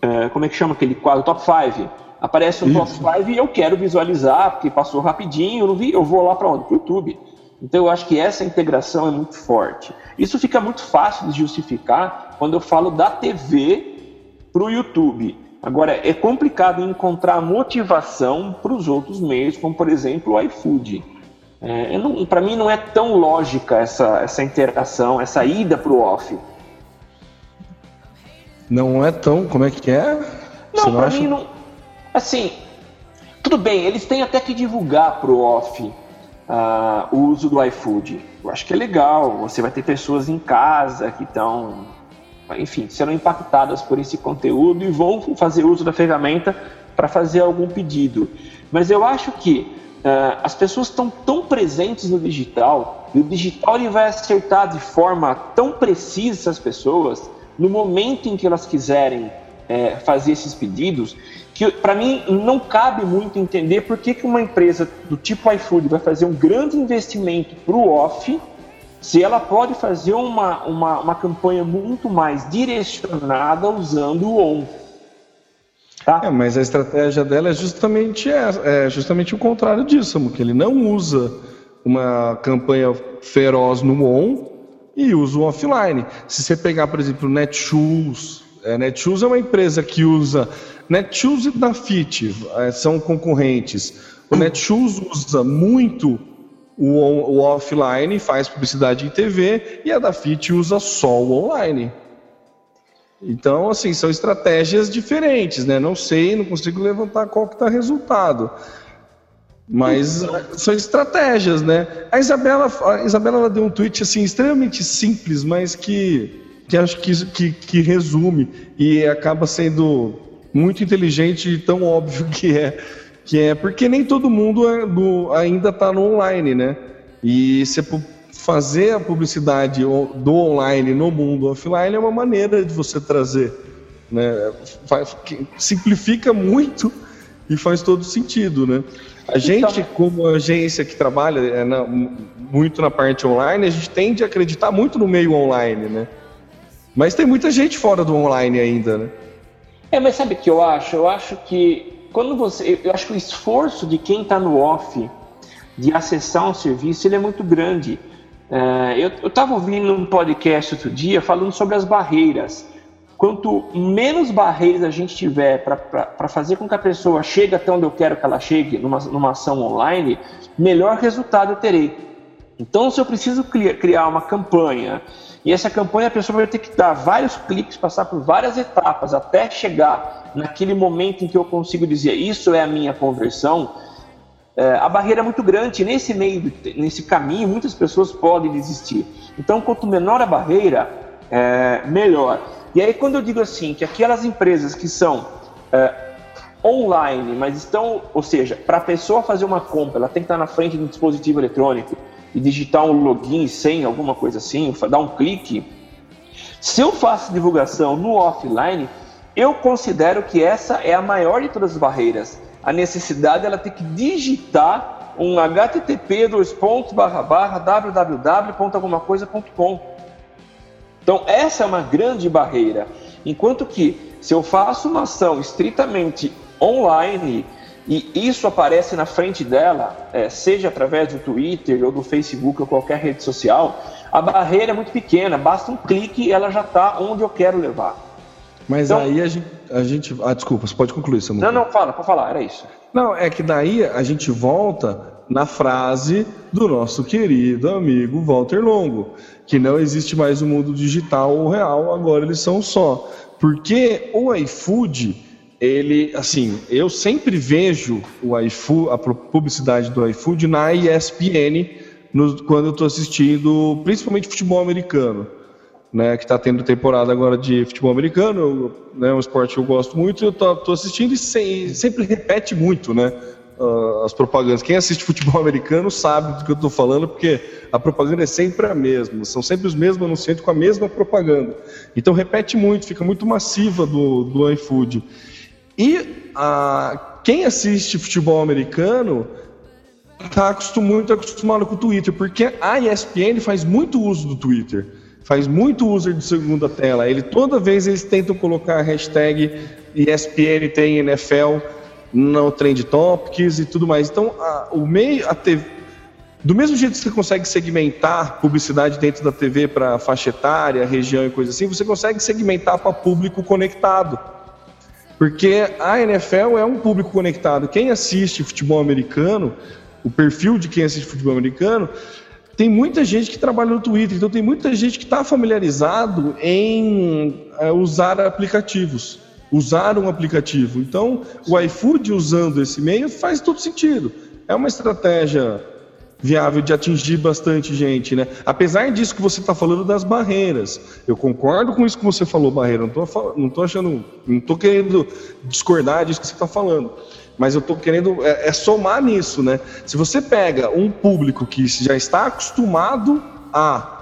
é, como é que chama aquele quadro? Top 5. Aparece um Isso. top 5 e eu quero visualizar, porque passou rapidinho, eu não vi, eu vou lá para onde? Para o YouTube. Então eu acho que essa integração é muito forte. Isso fica muito fácil de justificar quando eu falo da TV para o YouTube. Agora, é complicado encontrar motivação para os outros meios, como por exemplo o iFood. É, para mim não é tão lógica essa, essa interação, essa ida para o off. Não é tão. Como é que é? Não, pra acha? mim não. Assim, tudo bem, eles têm até que divulgar pro off uh, o uso do iFood. Eu acho que é legal. Você vai ter pessoas em casa que estão, enfim, serão impactadas por esse conteúdo e vão fazer uso da ferramenta para fazer algum pedido. Mas eu acho que uh, as pessoas estão tão presentes no digital e o digital ele vai acertar de forma tão precisa as pessoas no momento em que elas quiserem é, fazer esses pedidos, que para mim não cabe muito entender por que, que uma empresa do tipo iFood vai fazer um grande investimento para o off, se ela pode fazer uma, uma, uma campanha muito mais direcionada usando o on. Tá? É, mas a estratégia dela é justamente, é, é justamente o contrário disso, que ele não usa uma campanha feroz no on e usa o offline. Se você pegar, por exemplo, o Netshoes, é, Netshoes é uma empresa que usa Netshoes e Dafit, é, são concorrentes. O Netshoes usa muito o, o, offline, faz publicidade em TV, e a Dafit usa só o online. Então, assim, são estratégias diferentes, né? Não sei, não consigo levantar qual que está o resultado. Mas são estratégias, né? A Isabela, a Isabela ela deu um tweet assim extremamente simples, mas que, que acho que, que, que resume e acaba sendo muito inteligente e tão óbvio que é, que é porque nem todo mundo é do, ainda está no online, né? E se fazer a publicidade do online no mundo offline é uma maneira de você trazer, né? Simplifica muito e faz todo sentido, né? A então, gente, como agência que trabalha é, na, muito na parte online, a gente tende a acreditar muito no meio online, né? Mas tem muita gente fora do online ainda, né? É, mas sabe o que eu acho? Eu acho que quando você, eu acho que o esforço de quem está no off de acessar um serviço ele é muito grande. É, eu estava ouvindo um podcast outro dia falando sobre as barreiras. quanto menos barreiras a gente tiver para fazer com que a pessoa chegue até onde eu quero que ela chegue numa, numa ação online, melhor resultado eu terei. Então, se eu preciso criar uma campanha e essa campanha a pessoa vai ter que dar vários cliques, passar por várias etapas até chegar naquele momento em que eu consigo dizer isso é a minha conversão, é, a barreira é muito grande. Nesse meio, nesse caminho, muitas pessoas podem desistir. Então, quanto menor a barreira, é, melhor. E aí, quando eu digo assim, que aquelas empresas que são é, online, mas estão, ou seja, para a pessoa fazer uma compra, ela tem que estar na frente do dispositivo eletrônico e digitar um login sem alguma coisa assim, dar um clique. Se eu faço divulgação no offline, eu considero que essa é a maior de todas as barreiras. A necessidade ela ter que digitar um http dois pontos barra barra www.algumacoisa.com então, essa é uma grande barreira. Enquanto que, se eu faço uma ação estritamente online e isso aparece na frente dela, é, seja através do Twitter ou do Facebook ou qualquer rede social, a barreira é muito pequena, basta um clique e ela já está onde eu quero levar. Mas então, aí a gente, a gente. Ah, desculpa, você pode concluir, Samuel. Não, não, fala, pode falar, era isso. Não, é que daí a gente volta na frase do nosso querido amigo Walter Longo, que não existe mais o um mundo digital ou real, agora eles são só. Porque o iFood, ele, assim, eu sempre vejo o iFood, a publicidade do iFood na ESPN no, quando eu estou assistindo, principalmente futebol americano. Né, que está tendo temporada agora de futebol americano, né, um esporte que eu gosto muito, eu estou assistindo e se, sempre repete muito, né? uh, as propagandas. Quem assiste futebol americano sabe do que eu estou falando, porque a propaganda é sempre a mesma, são sempre os mesmos anunciantes com a mesma propaganda. Então repete muito, fica muito massiva do, do iFood. E uh, quem assiste futebol americano está muito acostumado com o Twitter, porque a ESPN faz muito uso do Twitter faz muito uso de segunda tela. Ele toda vez eles tentam colocar a hashtag ESPN tem NFL no Trend Topics e tudo mais. Então, a, o meio, a TV, do mesmo jeito que você consegue segmentar publicidade dentro da TV para faixa etária, região e coisa assim, você consegue segmentar para público conectado. Porque a NFL é um público conectado. Quem assiste futebol americano, o perfil de quem assiste futebol americano, tem muita gente que trabalha no Twitter, então tem muita gente que está familiarizado em é, usar aplicativos usar um aplicativo. Então, o iFood usando esse meio faz todo sentido. É uma estratégia viável de atingir bastante gente, né? Apesar disso que você está falando das barreiras, eu concordo com isso que você falou, barreira. Não estou não tô achando, não tô querendo discordar disso que você está falando. Mas eu estou querendo é, é somar nisso, né? Se você pega um público que já está acostumado a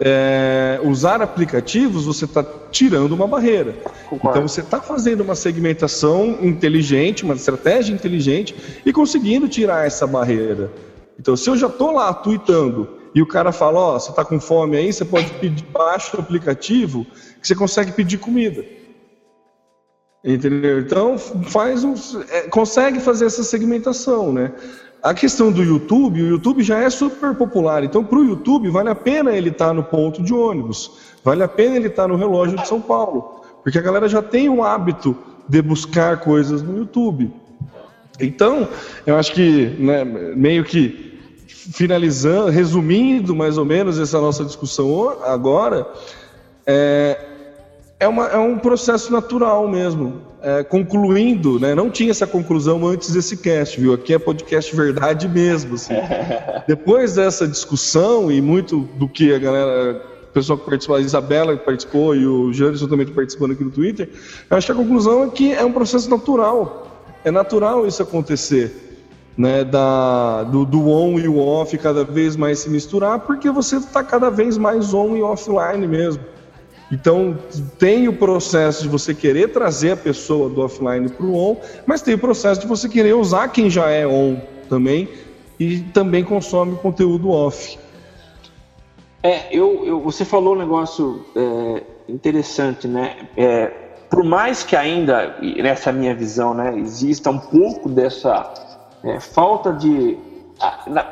é, usar aplicativos, você está tirando uma barreira. Concordo. Então você está fazendo uma segmentação inteligente, uma estratégia inteligente e conseguindo tirar essa barreira. Então, se eu já estou lá tweetando e o cara fala, ó, oh, você está com fome aí, você pode pedir baixo o aplicativo que você consegue pedir comida. Entendeu? Então faz um, é, consegue fazer essa segmentação, né? A questão do YouTube, o YouTube já é super popular, então para o YouTube vale a pena ele estar tá no ponto de ônibus, vale a pena ele estar tá no relógio de São Paulo, porque a galera já tem o hábito de buscar coisas no YouTube. Então, eu acho que né, meio que finalizando, resumindo mais ou menos essa nossa discussão agora, é, é, uma, é um processo natural mesmo. É, concluindo, né? Não tinha essa conclusão antes desse cast, viu? Aqui é podcast verdade mesmo. Assim. Depois dessa discussão e muito do que a galera, o pessoal que participou, a Isabela que participou e o Janderson também está participando aqui no Twitter, eu acho que a conclusão é que é um processo natural. É natural isso acontecer. Né, da, do, do on e o off cada vez mais se misturar, porque você está cada vez mais on e offline mesmo. Então, tem o processo de você querer trazer a pessoa do offline para o on, mas tem o processo de você querer usar quem já é on também e também consome conteúdo off. É, eu, eu você falou um negócio é, interessante, né? É, por mais que ainda, nessa minha visão, né, exista um pouco dessa é, falta de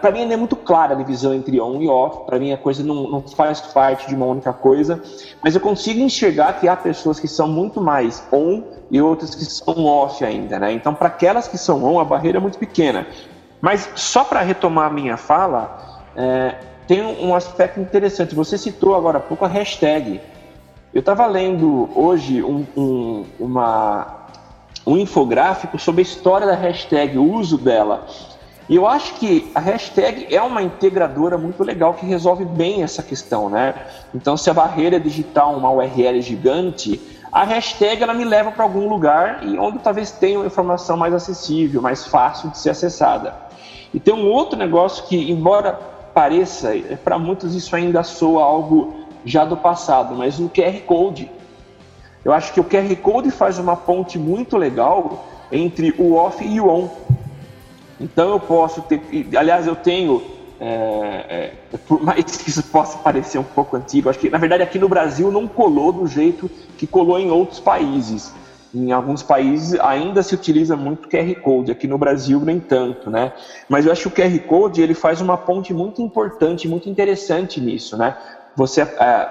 para mim ainda é muito clara a divisão entre on e off. Para mim a coisa não, não faz parte de uma única coisa, mas eu consigo enxergar que há pessoas que são muito mais on e outras que são off ainda, né? Então para aquelas que são on a barreira é muito pequena. Mas só para retomar a minha fala, é, tem um aspecto interessante. Você citou agora há pouco a hashtag. Eu estava lendo hoje um, um, uma, um infográfico sobre a história da hashtag, o uso dela. E eu acho que a hashtag é uma integradora muito legal que resolve bem essa questão, né? Então, se a barreira é digital uma URL gigante, a hashtag ela me leva para algum lugar e onde talvez tenha uma informação mais acessível, mais fácil de ser acessada. E tem um outro negócio que, embora pareça, para muitos isso ainda soa algo já do passado, mas o QR Code. Eu acho que o QR Code faz uma ponte muito legal entre o off e o on. Então eu posso ter, aliás, eu tenho, é, é, por mais que isso possa parecer um pouco antigo, acho que na verdade aqui no Brasil não colou do jeito que colou em outros países. Em alguns países ainda se utiliza muito QR Code, aqui no Brasil nem tanto, né? Mas eu acho que o QR Code ele faz uma ponte muito importante, muito interessante nisso, né? Você é,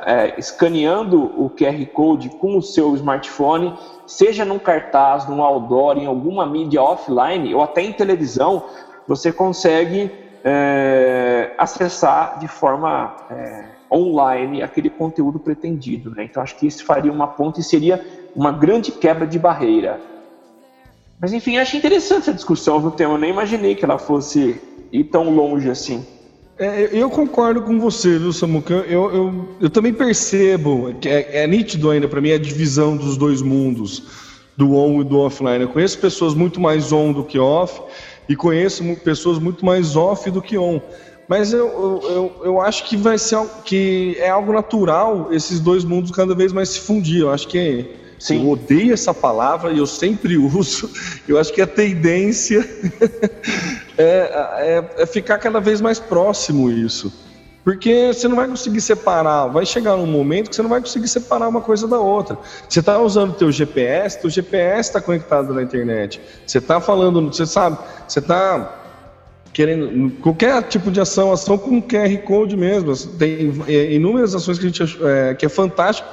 é, escaneando o QR Code com o seu smartphone, seja num cartaz, num outdoor, em alguma mídia offline ou até em televisão, você consegue é, acessar de forma é, online aquele conteúdo pretendido. Né? Então, acho que isso faria uma ponte e seria uma grande quebra de barreira. Mas, enfim, achei interessante essa discussão no tema. Eu nem imaginei que ela fosse ir tão longe assim. É, eu concordo com você, viu, Samuca? Eu, eu, eu também percebo que é, é nítido ainda para mim a divisão dos dois mundos, do on e do offline. Eu conheço pessoas muito mais on do que off e conheço pessoas muito mais off do que on. Mas eu, eu, eu acho que vai ser que é algo natural esses dois mundos cada vez mais se fundir. Eu acho que Sim. Eu odeio essa palavra e eu sempre uso. Eu acho que a tendência é, é, é, ficar cada vez mais próximo isso. Porque você não vai conseguir separar, vai chegar um momento que você não vai conseguir separar uma coisa da outra. Você está usando o teu GPS, teu GPS está conectado na internet. Você está falando, você sabe, você está querendo qualquer tipo de ação, ação com QR Code mesmo. Tem inúmeras ações que a gente é, que é fantástico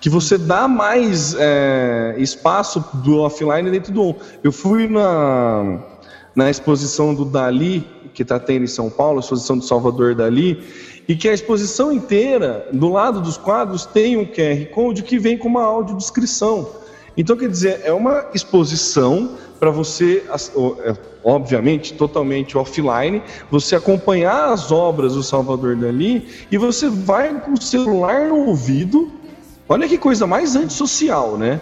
que você dá mais é, espaço do offline dentro do on. Eu fui na, na exposição do Dali, que está tendo em São Paulo, a exposição do Salvador Dali, e que a exposição inteira, do lado dos quadros, tem um QR Code que vem com uma audiodescrição. Então, quer dizer, é uma exposição para você, é, obviamente, totalmente offline, você acompanhar as obras do Salvador Dali e você vai com o celular no ouvido Olha que coisa mais antissocial, né?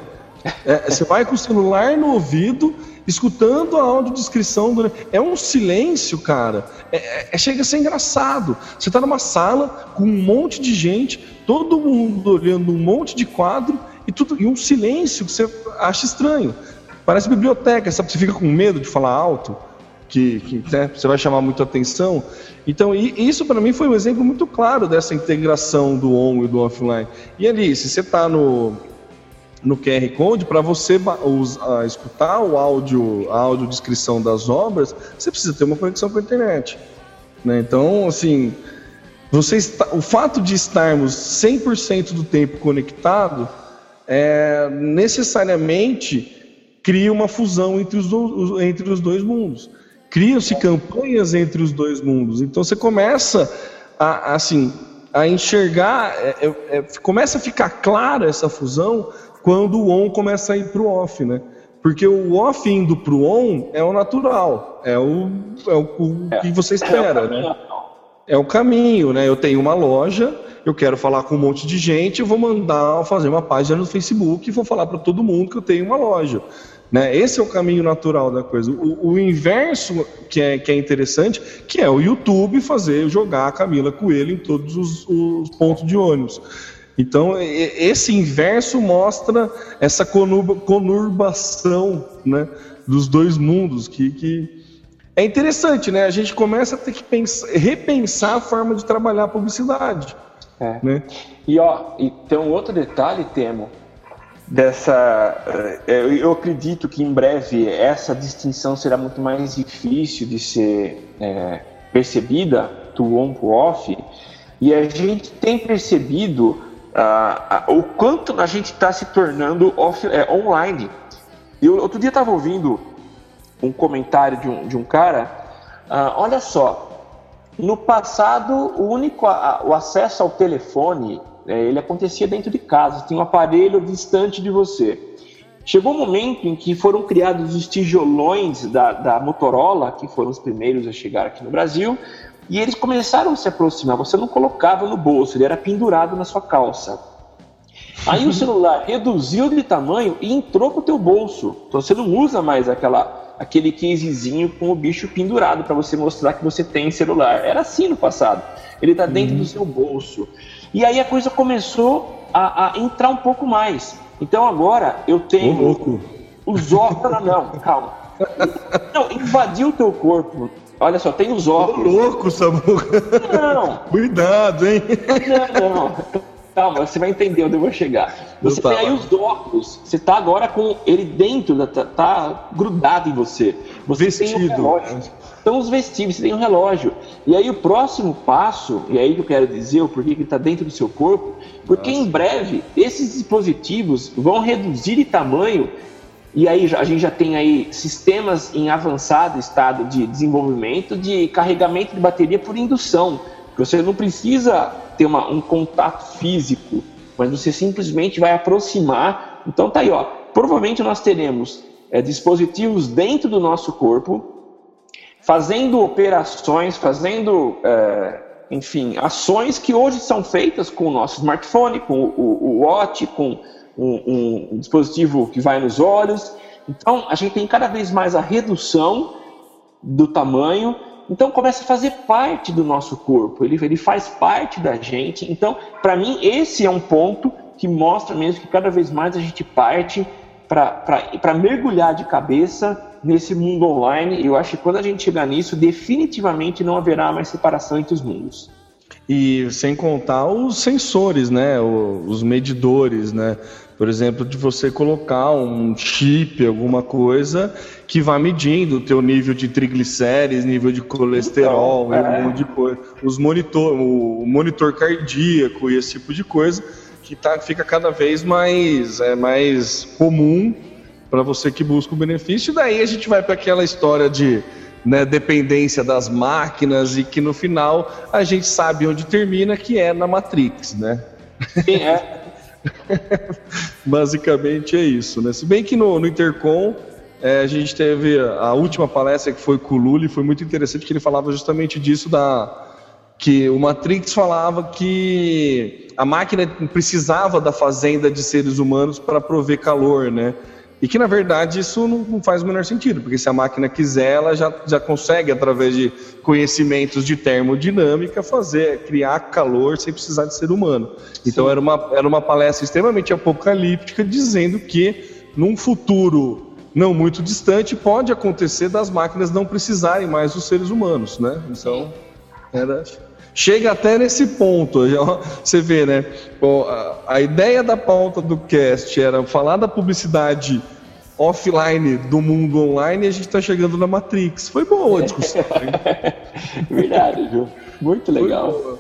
É, você vai com o celular no ouvido, escutando a audiodescrição. Do... É um silêncio, cara. É, é, é chega a ser engraçado. Você está numa sala com um monte de gente, todo mundo olhando um monte de quadro e, tudo, e um silêncio que você acha estranho. Parece biblioteca, sabe? Você fica com medo de falar alto que, que né, você vai chamar muito atenção. Então, isso para mim foi um exemplo muito claro dessa integração do on e do offline. E ali, se você está no, no QR Code, para você uh, escutar o áudio, a audiodescrição das obras, você precisa ter uma conexão com a internet. Né? Então, assim, você está, o fato de estarmos 100% do tempo conectado é, necessariamente cria uma fusão entre os, entre os dois mundos criam-se campanhas entre os dois mundos. Então você começa a, assim, a enxergar, é, é, é, começa a ficar clara essa fusão quando o on começa a ir para o off, né? Porque o off indo para o on é o natural, é o, é o, o que você espera, né? É o caminho, né? Eu tenho uma loja, eu quero falar com um monte de gente, eu vou mandar fazer uma página no Facebook e vou falar para todo mundo que eu tenho uma loja. Né? Esse é o caminho natural da coisa. O, o, inverso que é, que é interessante, que é o YouTube fazer jogar a Camila Coelho em todos os, os pontos de ônibus. Então, esse inverso mostra essa conurbação né, dos dois mundos, que, que, é interessante, né? A gente começa a ter que pensar, repensar a forma de trabalhar a publicidade. É. Né? E, ó, e tem um outro detalhe, Temo, dessa. Eh, eu acredito que em breve essa distinção será muito mais difícil de ser é, percebida do on para off e a gente tem percebido uh, uh, o quanto a gente está se tornando off, é, online. Eu outro dia estava ouvindo um comentário de um, de um cara, uh, olha só, no passado o único a, o acesso ao telefone é, ele acontecia dentro de casa, tinha um aparelho distante de você. Chegou um momento em que foram criados os tijolões da, da Motorola, que foram os primeiros a chegar aqui no Brasil, e eles começaram a se aproximar. Você não colocava no bolso, ele era pendurado na sua calça. Aí o celular reduziu de tamanho e entrou para o teu bolso. Então você não usa mais aquela, aquele casezinho com o bicho pendurado para você mostrar que você tem celular. Era assim no passado. Ele está dentro do uhum. seu bolso. E aí a coisa começou a, a entrar um pouco mais. Então agora eu tenho louco. os óculos. Não, não, calma. Não, invadiu o teu corpo. Olha só, tem os óculos. Ô, louco, Samuca. Não. Cuidado, hein? Não, não. Calma, você vai entender onde eu vou chegar. Você tem aí os óculos. Você tá agora com ele dentro, tá, tá grudado em você. Você Vestido. tem um relógio. Então os vestíveis, você tem um relógio. E aí o próximo passo, e é aí que eu quero dizer o porquê que está dentro do seu corpo, porque Nossa. em breve esses dispositivos vão reduzir de tamanho e aí a gente já tem aí sistemas em avançado estado de desenvolvimento de carregamento de bateria por indução. Você não precisa ter uma, um contato físico, mas você simplesmente vai aproximar. Então tá aí, ó. Provavelmente nós teremos é, dispositivos dentro do nosso corpo fazendo operações, fazendo, é, enfim, ações que hoje são feitas com o nosso smartphone, com o, o watch, com um, um, dispositivo que vai nos olhos. Então, a gente tem cada vez mais a redução do tamanho. Então, começa a fazer parte do nosso corpo. Ele, ele faz parte da gente. Então, para mim, esse é um ponto que mostra mesmo que cada vez mais a gente parte para mergulhar de cabeça nesse mundo online. Eu acho que quando a gente chegar nisso, definitivamente não haverá mais separação entre os mundos. E sem contar os sensores, né? Os medidores, né? Por exemplo, de você colocar um chip, alguma coisa que vá medindo o teu nível de triglicérides, nível de colesterol, então, é. um monte de coisa. Os monitor, o monitor cardíaco e esse tipo de coisa que tá, fica cada vez mais, é, mais comum para você que busca o benefício. E daí a gente vai para aquela história de né, dependência das máquinas e que no final a gente sabe onde termina, que é na Matrix, né? Sim, é. Basicamente é isso, né? Se bem que no, no Intercom é, a gente teve a última palestra que foi com o Lully, foi muito interessante que ele falava justamente disso da que o Matrix falava que a máquina precisava da fazenda de seres humanos para prover calor, né? E que na verdade isso não, faz o menor sentido, porque se a máquina quiser, ela já, já consegue, através de conhecimentos de termodinâmica, fazer, criar calor sem precisar de ser humano. Então era uma, era uma palestra extremamente apocalíptica, dizendo que num futuro não muito distante pode acontecer das máquinas não precisarem mais dos seres humanos, né? Então era chega até nesse ponto. Você vê, né? A ideia da pauta do cast era falar da publicidade offline do mundo online e a gente está chegando na Matrix. Foi boa a discussão. Verdade, viu? Muito legal.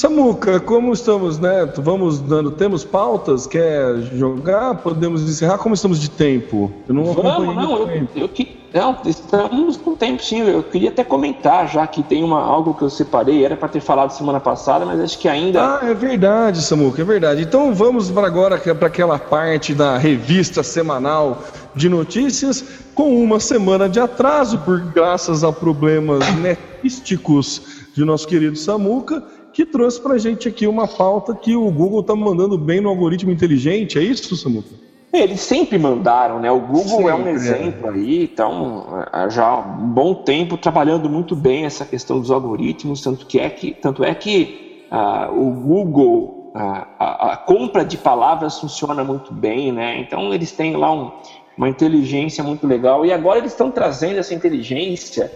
Samuca, como estamos, né? Vamos dando, temos pautas? Quer jogar? Podemos encerrar? Como estamos de tempo? Eu não Vamos, não, eu, eu, não, estamos com tempo sim. Eu queria até comentar, já que tem uma, algo que eu separei, era para ter falado semana passada, mas acho que ainda. Ah, é verdade, Samuca, é verdade. Então vamos para agora para aquela parte da revista semanal de notícias, com uma semana de atraso, por graças a problemas netísticos de nosso querido Samuca que trouxe para a gente aqui uma pauta que o Google está mandando bem no algoritmo inteligente. É isso, Samuca? Eles sempre mandaram, né? O Google sempre, é um exemplo é. aí, então já há um bom tempo trabalhando muito bem essa questão dos algoritmos, tanto que é que tanto é que uh, o Google uh, a, a, compra de palavras funciona muito bem, né? Então eles têm lá um, uma inteligência muito legal e agora eles estão trazendo essa inteligência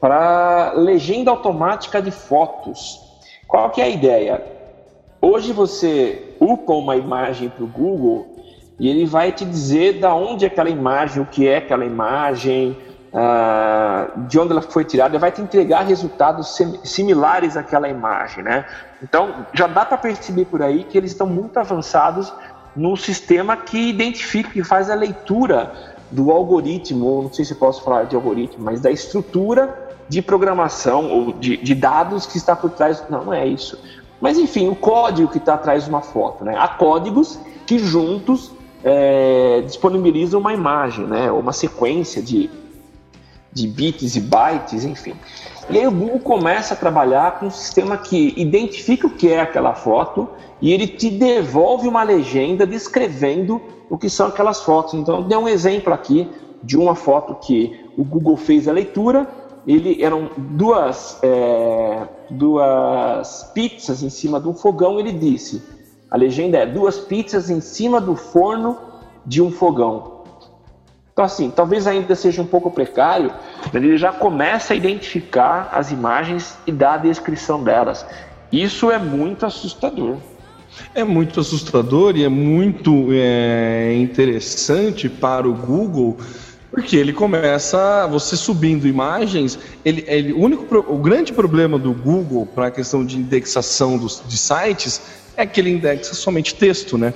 para legenda automática de fotos. Qual que é a ideia? Hoje você upa uma imagem para o Google e ele vai te dizer da onde é aquela imagem, o que é aquela imagem, uh, de onde ela foi tirada, vai te entregar resultados similares àquela imagem, né? Então, já dá para perceber por aí que eles estão muito avançados no sistema que identifica e faz a leitura do algoritmo, não sei se posso falar de algoritmo, mas da estrutura de programação ou de, de dados que está por trás. Não, não é isso. Mas enfim, o código que está atrás de uma foto. Né? Há códigos que juntos é, disponibilizam uma imagem, né? uma sequência de, de bits e bytes, enfim. E aí o Google começa a trabalhar com um sistema que identifica o que é aquela foto e ele te devolve uma legenda descrevendo o que são aquelas fotos. Então, dei um exemplo aqui de uma foto que o Google fez a leitura. Ele eram duas, é, duas pizzas em cima de um fogão. Ele disse: a legenda é duas pizzas em cima do forno de um fogão. Então, assim, talvez ainda seja um pouco precário, mas ele já começa a identificar as imagens e dar a descrição delas. Isso é muito assustador. É muito assustador e é muito é, interessante para o Google, porque ele começa, você subindo imagens, ele, ele o único, o grande problema do Google para a questão de indexação dos, de sites é que ele indexa somente texto, né?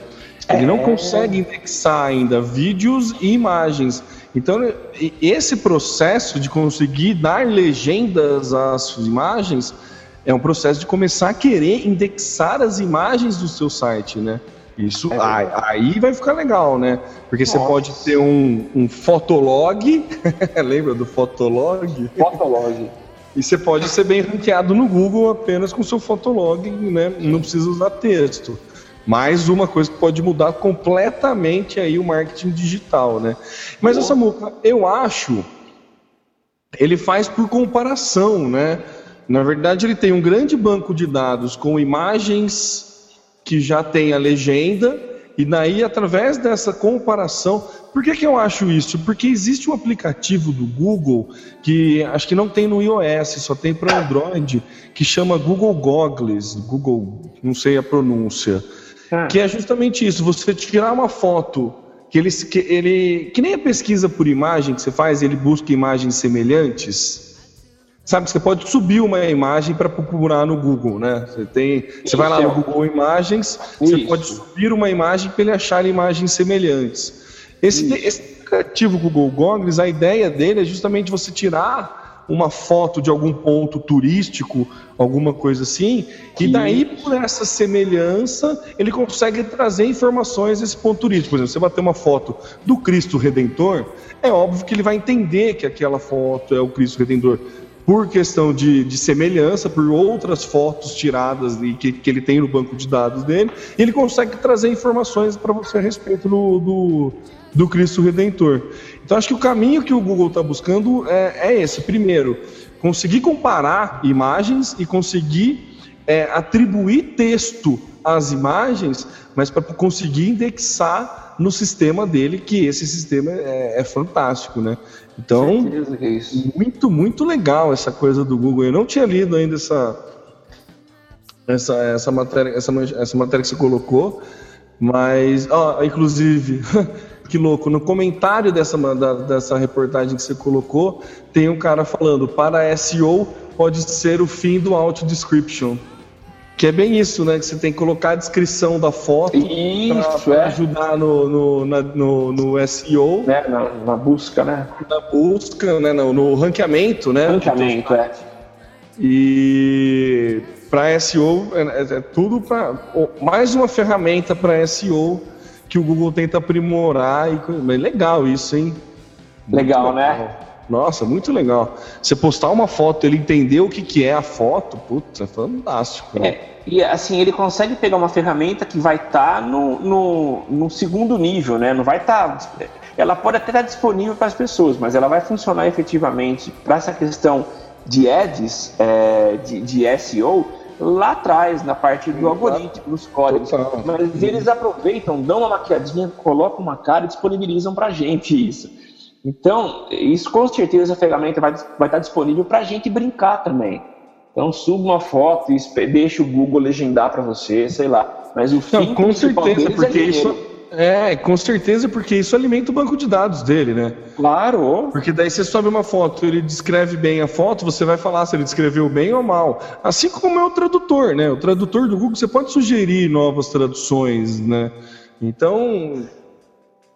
Ele não é. consegue indexar ainda vídeos e imagens. Então, esse processo de conseguir dar legendas às imagens é um processo de começar a querer indexar as imagens do seu site, né? Isso é aí, aí, vai ficar legal, né? Porque Nossa. você pode ter um, um fotolog, lembra do fotolog? Fotolog. E você pode ser bem ranqueado no Google apenas com seu fotolog, né? Não precisa usar texto. Mais uma coisa que pode mudar completamente aí o marketing digital, né? Mas essa Samuca, eu acho, ele faz por comparação, né? Na verdade, ele tem um grande banco de dados com imagens que já tem a legenda, e daí, através dessa comparação, por que, que eu acho isso? Porque existe um aplicativo do Google que acho que não tem no iOS, só tem para Android, que chama Google Goggles, Google, não sei a pronúncia. Ah. Que é justamente isso, você tirar uma foto que ele, que ele que nem a pesquisa por imagem que você faz, ele busca imagens semelhantes. Sabe, você pode subir uma imagem para procurar no Google, né? Você tem, você vai lá no Google Imagens, você pode subir uma imagem para ele achar imagens semelhantes. Esse, esse aplicativo Google Goggles, a ideia dele é justamente você tirar uma foto de algum ponto turístico, alguma coisa assim, e daí por essa semelhança ele consegue trazer informações desse ponto turístico. Por exemplo, você bater uma foto do Cristo Redentor, é óbvio que ele vai entender que aquela foto é o Cristo Redentor por questão de, de, semelhança, por outras fotos tiradas e que, que, ele tem no banco de dados dele, e ele consegue trazer informações para você a respeito do, do, do Cristo Redentor. Então acho que o caminho que o Google está buscando é, é, esse. Primeiro, conseguir comparar imagens e conseguir é, atribuir texto às imagens, mas para conseguir indexar no sistema dele, que esse sistema é, é fantástico, né? Então, é muito, muito legal essa coisa do Google. Eu não tinha lido ainda essa, essa, essa, matéria, essa, essa matéria que você colocou, mas, ó, inclusive, que louco, no comentário dessa, da, dessa reportagem que você colocou, tem um cara falando: para SEO pode ser o fim do auto description. Que é bem isso, né? Que você tem que colocar a descrição da foto para é. ajudar no, no, na, no, no SEO. É, na, na, busca, né? Na busca, né? No, no ranqueamento, né? Ranqueamento, é. E para SEO é, é, é tudo para mais uma ferramenta para SEO que o Google tenta aprimorar. E, legal isso, hein? Legal, legal, né? Nossa, muito legal. Você postar uma foto, ele entender o que, que é a foto, putz, é fantástico. Né? É, e assim, ele consegue pegar uma ferramenta que vai estar tá no, no, no, segundo nível, né? Não vai estar. Tá, ela pode até estar tá disponível para as pessoas, mas ela vai funcionar efetivamente para essa questão de ads, é, de, de SEO, lá atrás, na parte do algoritmo, nos códigos. Total. Mas eles aproveitam, dão uma maquiadinha, colocam uma cara e disponibilizam para a gente isso. Então, isso com certeza a ferramenta vai, vai estar disponível para a gente brincar também. Então, suba uma foto e deixa o Google legendar para você, sei lá. Mas o fim Não, com certeza, porque é isso, É, com certeza, porque isso alimenta o banco de dados dele, né? Claro. Porque daí você sobe uma foto, ele descreve bem a foto, você vai falar se ele descreveu bem ou mal. Assim como é o tradutor, né? O tradutor do Google, você pode sugerir novas traduções, né? Então,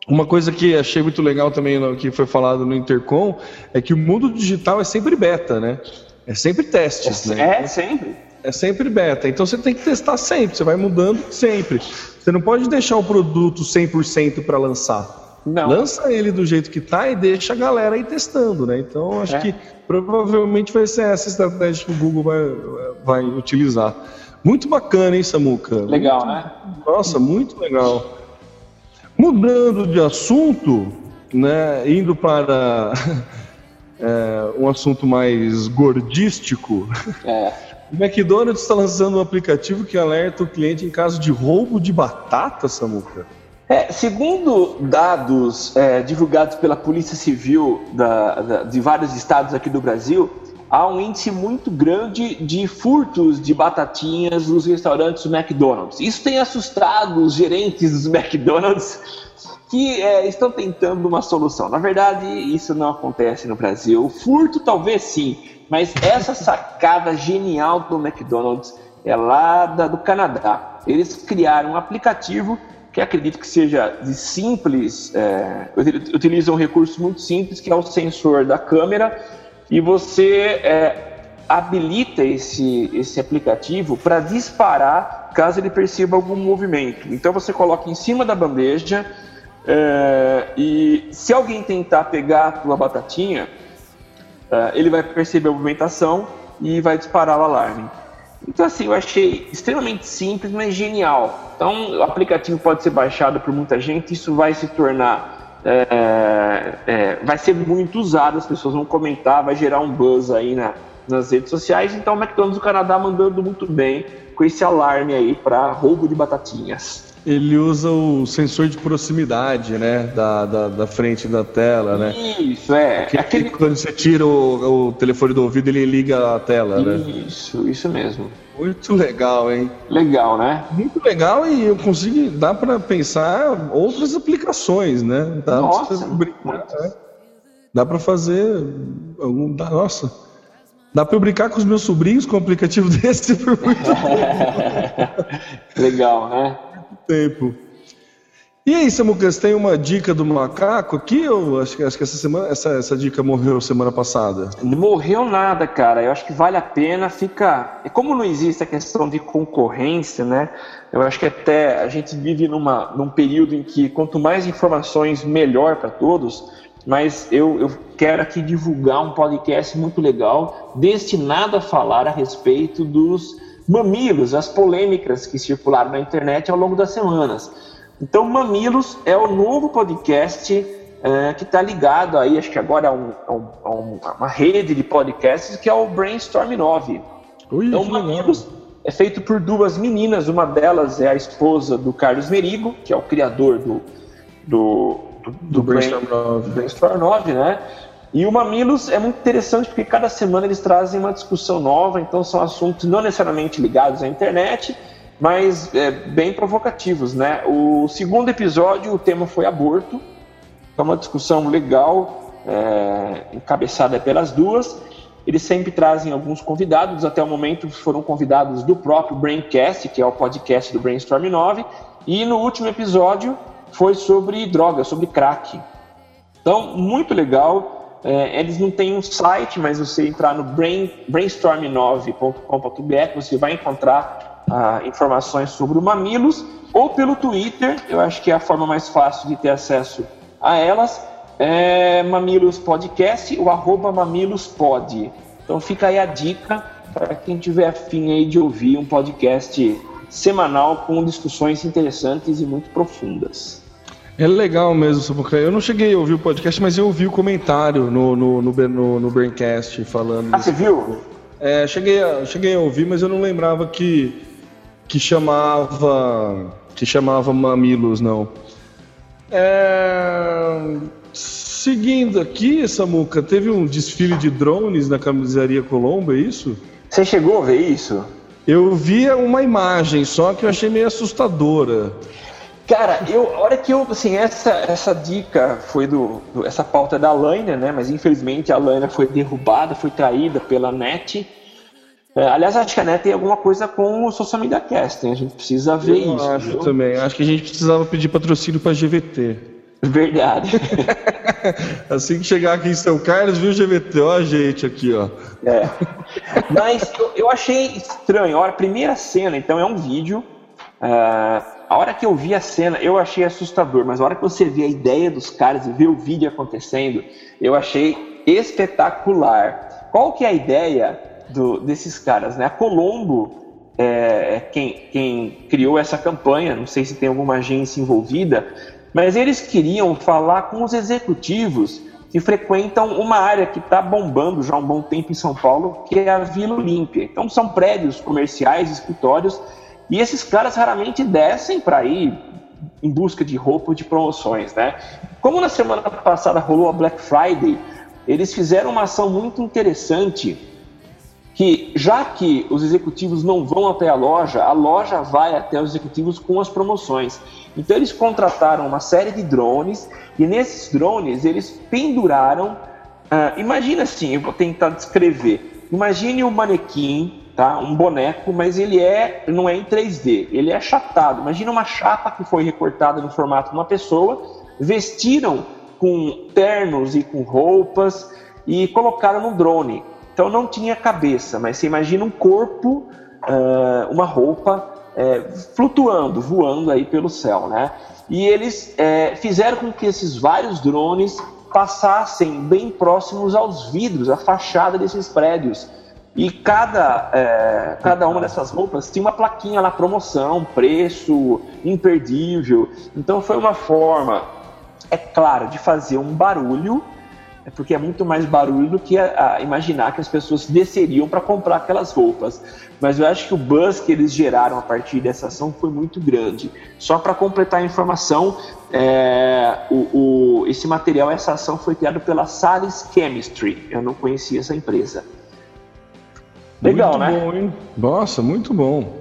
uma coisa que achei muito legal também que foi falado no Intercom é que o mundo digital é sempre beta, né? É sempre testes, é, né? É, sempre. É sempre beta. Então você tem que testar sempre, você vai mudando sempre. Você não pode deixar o produto 100% para lançar. Não. Lança ele do jeito que tá e deixa a galera aí testando, né? Então acho É. que provavelmente vai ser essa estratégia que o Google vai, vai utilizar. Muito bacana, hein, Samuca? Legal, né? Nossa, muito legal. Mudando de assunto, né, indo para é, um assunto mais gordístico, É. o McDonald's está lançando um aplicativo que alerta o cliente em caso de roubo de batata, Samuca. É, segundo dados é, divulgados pela Polícia Civil da- da- de vários estados aqui do Brasil, há um índice muito grande de furtos de batatinhas nos restaurantes do McDonald's. Isso tem assustado os gerentes dos McDonald's que é, estão tentando uma solução. Na verdade, isso não acontece no Brasil. O furto talvez sim, mas essa sacada genial do McDonald's é lá da- do Canadá. Eles criaram um aplicativo que acredito que seja de simples, é, util- utiliza um recurso muito simples que é o sensor da câmera e você é, habilita esse, esse aplicativo para disparar caso ele perceba algum movimento. Então você coloca em cima da bandeja é, e se alguém tentar pegar a tua batatinha, é, ele vai perceber a movimentação e vai disparar o alarme. Então, assim, eu achei extremamente simples, mas genial. Então, o aplicativo pode ser baixado por muita gente, isso vai se tornar. É, é, vai ser muito usado, as pessoas vão comentar, vai gerar um buzz aí na, nas redes sociais. Então, o McDonald's do Canadá mandando muito bem com esse alarme aí para roubo de batatinhas. Ele usa o sensor de proximidade, né, da, da, da frente da tela, né? Isso, é. Que, Aquele... Quando você tira o, o telefone do ouvido, ele liga a tela, né? Isso, isso mesmo. Muito legal, hein? Legal, né? Muito legal e eu consigo, dá para pensar outras aplicações, né? Dá Nossa, brincar, né? Dá para fazer algum, dá, nossa, dá para eu brincar com os meus sobrinhos com um aplicativo desse por muito Legal, né? tempo. E aí, Samuca, você tem uma dica do macaco aqui? Eu acho que, acho que essa semana, essa, essa dica morreu semana passada. Não morreu nada, cara. Eu acho que vale a pena. Fica. E como não existe a questão de concorrência, né? Eu acho que até a gente vive numa, num período em que quanto mais informações, melhor para todos. Mas eu, eu quero aqui divulgar um podcast muito legal destinado a falar a respeito dos mamilos, as polêmicas que circularam na internet ao longo das semanas. Então, Mamilos é o novo podcast é, que está ligado aí, acho que agora a, um, a, um, a um- a uma rede de podcasts que é o Brainstorm 9. Ui, Então. Mamilos é feito por duas meninas, uma delas é a esposa do Carlos Merigo, que é o criador do, do, do, Do Brainstorm Brain- 9. Brainstorm 9, né? E o Mamilos é muito interessante porque cada semana eles trazem uma discussão nova, então são assuntos não necessariamente ligados à internet, mas é, bem provocativos, né? O segundo episódio, o tema foi aborto, é uma discussão legal, é, encabeçada pelas duas. Eles sempre trazem alguns convidados, até o momento foram convidados do próprio Braincast, que é o podcast do Brainstorm 9, e no último episódio foi sobre drogas, sobre crack. Então, muito legal. É, eles não têm um site, mas você entrar no brain, brainstorm9.com.br, você vai encontrar ah, informações sobre o Mamilos, ou pelo Twitter, eu acho que é a forma mais fácil de ter acesso a elas, é Mamilos Podcast, o arroba mamilospod. Então fica aí a dica para quem tiver afim aí de ouvir um podcast semanal com discussões interessantes e muito profundas. É legal mesmo, Samuca. Eu não cheguei a ouvir o podcast, mas eu ouvi o comentário no, no, no, no, no Braincast falando. Ah, você viu? É, cheguei a, cheguei a ouvir, mas eu não lembrava que, que chamava que chamava Mamilos, não. É, seguindo aqui, Samuca, teve um desfile de drones na camisaria Colombo, é isso? Você chegou a ver isso? Eu via uma imagem, só que eu achei meio assustadora. Cara, eu, a hora que eu, assim, essa, essa dica foi do, do essa pauta da Laina, né? Mas infelizmente a Laina foi derrubada, foi traída pela NET. É, aliás, acho que a NET tem alguma coisa com o Social Media Cast, hein? A gente precisa ver eu isso. acho viu? também. Acho que a gente precisava pedir patrocínio para GVT. Verdade. Assim que chegar aqui em São Carlos, viu GVT? Ó a gente aqui, ó. É. Mas eu, eu achei estranho. A a primeira cena, então, é um vídeo. ah, a hora que eu vi a cena, eu achei assustador. Mas a hora que você vê a ideia dos caras e vê o vídeo acontecendo, eu achei espetacular. Qual que é a ideia do- desses caras? Né? A Colombo é quem, quem criou essa campanha. Não sei se tem alguma agência envolvida. Mas eles queriam falar com os executivos que frequentam uma área que está bombando já há um bom tempo em São Paulo, que é a Vila Olímpia. Então são prédios comerciais, escritórios, e esses caras raramente descem para ir em busca de roupa ou de promoções, né? Como na semana passada rolou a Black Friday, eles fizeram uma ação muito interessante que já que os executivos não vão até a loja, a loja vai até os executivos com as promoções. Então eles contrataram uma série de drones e nesses drones eles penduraram. ah, imagina assim, eu vou tentar descrever. Imagine um manequim, tá? Um boneco, mas ele é não é em 3D, ele é achatado. Imagina uma chapa que foi recortada no formato de uma pessoa, vestiram com ternos e com roupas e colocaram no drone. Então não tinha cabeça, mas você imagina um corpo, ah, uma roupa é, flutuando, voando aí pelo céu, né? E eles é, fizeram com que esses vários drones passassem bem próximos aos vidros, à fachada desses prédios. E cada, é, cada uma dessas roupas tinha uma plaquinha lá, promoção, preço, imperdível. Então foi uma forma, é claro, de fazer um barulho, é porque é muito mais barulho do que a, a imaginar que as pessoas desceriam para comprar aquelas roupas. Mas eu acho que o buzz que eles geraram a partir dessa ação foi muito grande. Só para completar a informação, é, o, o- esse material, essa ação foi criada pela Sales Chemistry. Eu não conhecia essa empresa. Legal, muito né? Bom, hein? Nossa, muito bom.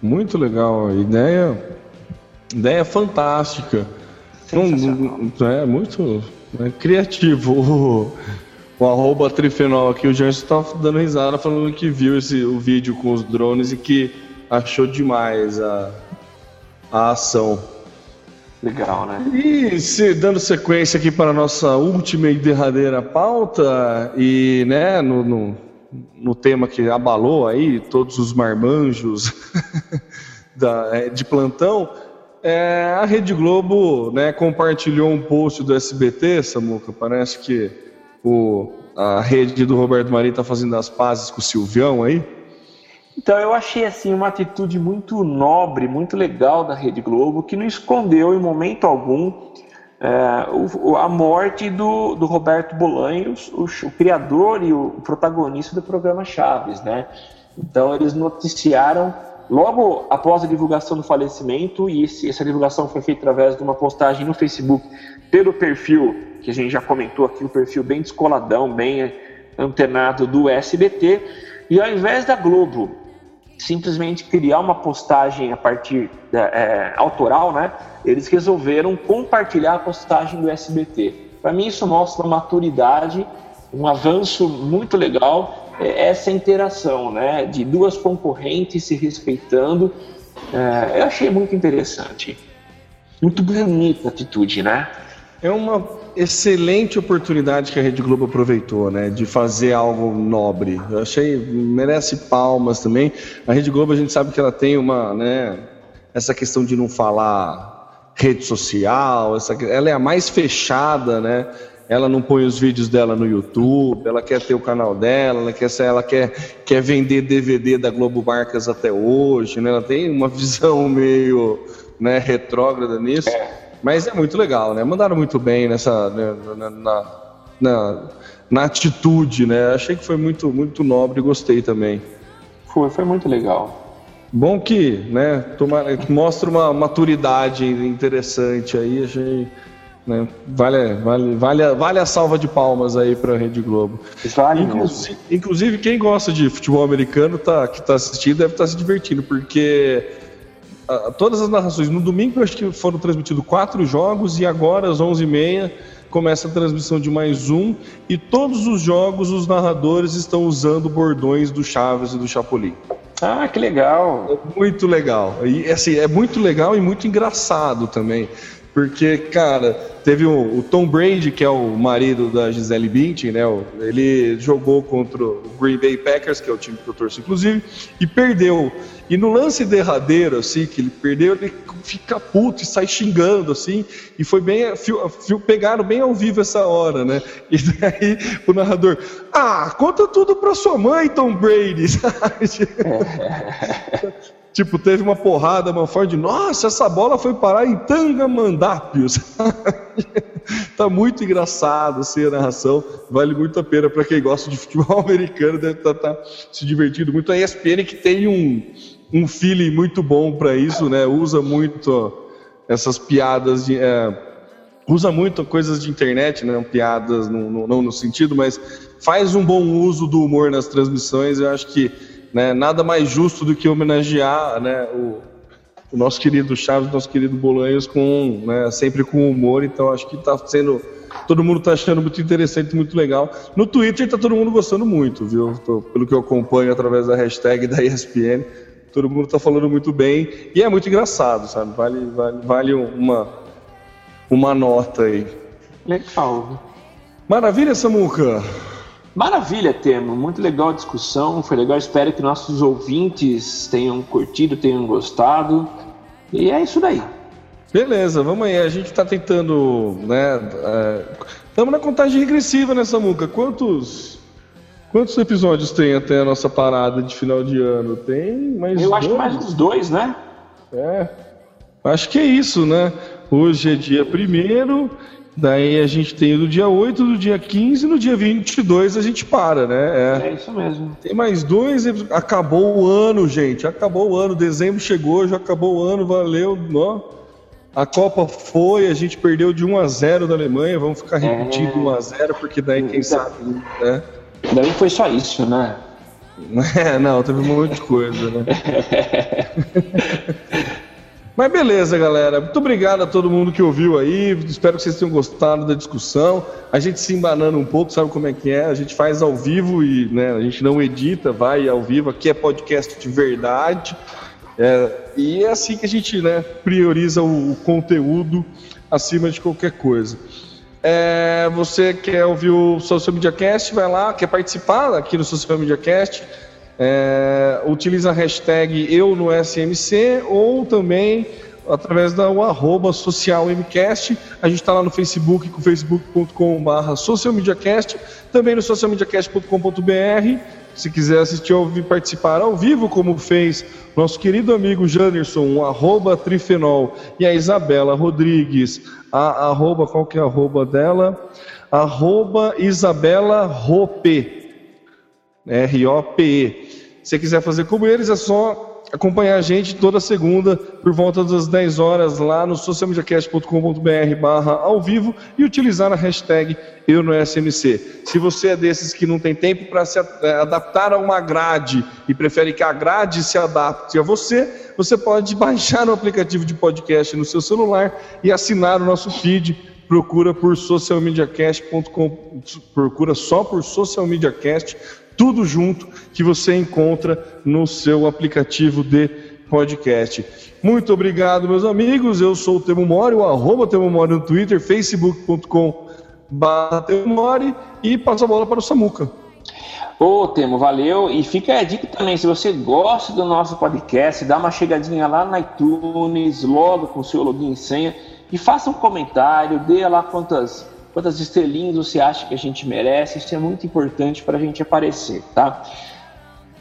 Muito legal. Ideia, ideia fantástica. Não- é muito é, criativo. O, o arroba trifenol aqui, o Gerson tá dando risada falando que viu esse, o vídeo com os drones e que achou demais a, a ação. Legal, né? E se, dando sequência aqui para a nossa última e derradeira pauta, e né, no, no, no tema que abalou aí todos os marmanjos da- é, de plantão, é, a Rede Globo né, compartilhou um post do SBT, Samuca, parece que o, a rede do Roberto Marinho está fazendo as pazes com o Silvião aí. Então eu achei assim uma atitude muito nobre, muito legal da Rede Globo, que não escondeu em momento algum é, o- a morte do, do Roberto Bolanhos, o, o criador e o protagonista do programa Chaves, né? Então eles noticiaram logo após a divulgação do falecimento e esse- essa divulgação foi feita através de uma postagem no Facebook pelo perfil que a gente já comentou aqui, o perfil bem descoladão, bem antenado do SBT. E ao invés da Globo simplesmente criar uma postagem a partir da, é, autoral, né? Eles resolveram compartilhar a postagem do SBT. Para mim isso mostra uma maturidade, um avanço muito legal essa interação, né? De duas concorrentes se respeitando. É, eu achei muito interessante, muito bonita a atitude, né? É uma excelente oportunidade que a Rede Globo aproveitou, né, de fazer algo nobre. Eu achei merece palmas também. A Rede Globo a gente sabe que ela tem uma, né, essa questão de não falar rede social, essa, ela é a mais fechada, né? Ela não põe os vídeos dela no YouTube, ela quer ter o canal dela, ela quer, ela quer, quer vender DVD da Globo Marcas até hoje, né? Ela tem uma visão meio né, retrógrada nisso. Mas é muito legal, né? Mandaram muito bem nessa né, na, na, na, na atitude, né? Achei que foi muito muito nobre, gostei também. Foi, foi muito legal. Bom que, né? Tomara, mostra uma maturidade interessante aí, achei. Né, vale, vale, vale, a- vale a salva de palmas aí para a Rede Globo. Vale. Inclusive, inclusive, quem gosta de futebol americano tá, que está assistindo deve estar se divertindo, porque a, todas as narrações. No domingo, acho que foram transmitidos quatro jogos e agora, às 11h30, começa a transmissão de mais um. E todos os jogos, os narradores estão usando bordões do Chaves e do Chapolin. Ah, que legal! É muito legal. E assim, é muito legal e muito engraçado também. Porque, cara, teve o, o, Tom Brady, que é o marido da Gisele Bündchen, né? Ele jogou contra o Green Bay Packers, que é o time que eu torço, inclusive, e perdeu. E no lance derradeiro, assim, que ele perdeu, ele fica puto e sai xingando, assim, e foi bem, fio, fio, pegaram bem ao vivo essa hora, né? E daí o narrador, ah, conta tudo pra sua mãe, Tom Brady, sabe? Tipo, teve uma porrada, uma forte, nossa, essa bola foi parar em Tangamandápios. tá muito engraçado assim, a narração, vale muito a pena para quem gosta de futebol americano, deve estar tá, tá se divertindo muito. A ESPN que tem um, um feeling muito bom para isso, né? Usa muito essas piadas de. É, usa muito coisas de internet, né? Piadas, não no, no sentido, mas faz um bom uso do humor nas transmissões. Eu acho que né? Nada mais justo do que homenagear né, o, o nosso querido Chaves, nosso querido Bolanhos, com, né, sempre com humor. Então acho que está sendo. Todo mundo está achando muito interessante, muito legal. No Twitter está todo mundo gostando muito, viu? Tô, pelo que eu acompanho através da hashtag da ESPN, todo mundo está falando muito bem e é muito engraçado, sabe? Vale, vale, vale uma, uma nota aí. Legal. Maravilha, Samuca. Maravilha, Temo. Muito legal a discussão. Foi legal. Espero que nossos ouvintes tenham curtido, tenham gostado. E é isso daí. Beleza, vamos aí. A gente está tentando, né? Estamos é, na contagem regressiva nessa muca. Quantos quantos episódios tem até a nossa parada de final de ano? Tem mais Eu dois? acho que mais uns dois, né? É. Acho que é isso, né? Hoje é dia primeiro Daí a gente tem do dia 8, do dia 15 no dia 22 a gente para, né? É, é isso mesmo. Tem mais dois. Acabou o ano, gente. Acabou o ano. Dezembro chegou, já acabou o ano, valeu. Ó. A Copa foi, a gente perdeu de 1 a 0 da Alemanha. Vamos ficar repetindo é... 1 a 0 porque daí quem sabe, né? Daí foi só isso, né? É, não, teve um monte de coisa, né? Mas beleza, galera. Muito obrigado a todo mundo que ouviu aí. Espero que vocês tenham gostado da discussão. A gente se embanando um pouco, sabe como é que é? A gente faz ao vivo e né, a gente não edita, vai ao vivo. Aqui é podcast de verdade. É, e é assim que a gente né, prioriza o, o conteúdo acima de qualquer coisa. É, você quer ouvir o Social Media Cast, vai lá, quer participar aqui no Social Media Cast é, utiliza a hashtag eu no SMC ou também através da o arroba socialmcast. A gente está lá no Facebook com facebook.com.br socialmediacast, também no socialmediacast.com.br. Se quiser assistir ou participar ao vivo, como fez nosso querido amigo Janderson, um arroba trifenol, e a Isabela Rodrigues, a arroba, qual que é a arroba dela? Arroba Isabela Rope. R-O-P-E. Se você quiser fazer como eles, é só acompanhar a gente toda segunda por volta das 10 horas lá no socialmediacast.com.br barra ao vivo e utilizar a hashtag eu no SMC. Se você é desses que não tem tempo para se é, adaptar a uma grade e prefere que a grade se adapte a você, você pode baixar o aplicativo de podcast no seu celular e assinar o nosso feed procura por socialmediacast.com, procura só por socialmediacast tudo junto que você encontra no seu aplicativo de podcast. Muito obrigado, meus amigos. Eu sou o Temo Mori, o arroba Temo Mori no Twitter, facebook.com Mori e passo a bola para o Samuca. Ô, Temo, valeu. E fica a dica também, se você gosta do nosso podcast, dá uma chegadinha lá no iTunes, logo com o seu login e senha, e faça um comentário, dê lá quantas quantas estrelinhas você acha que a gente merece. Isso é muito importante para a gente aparecer, tá?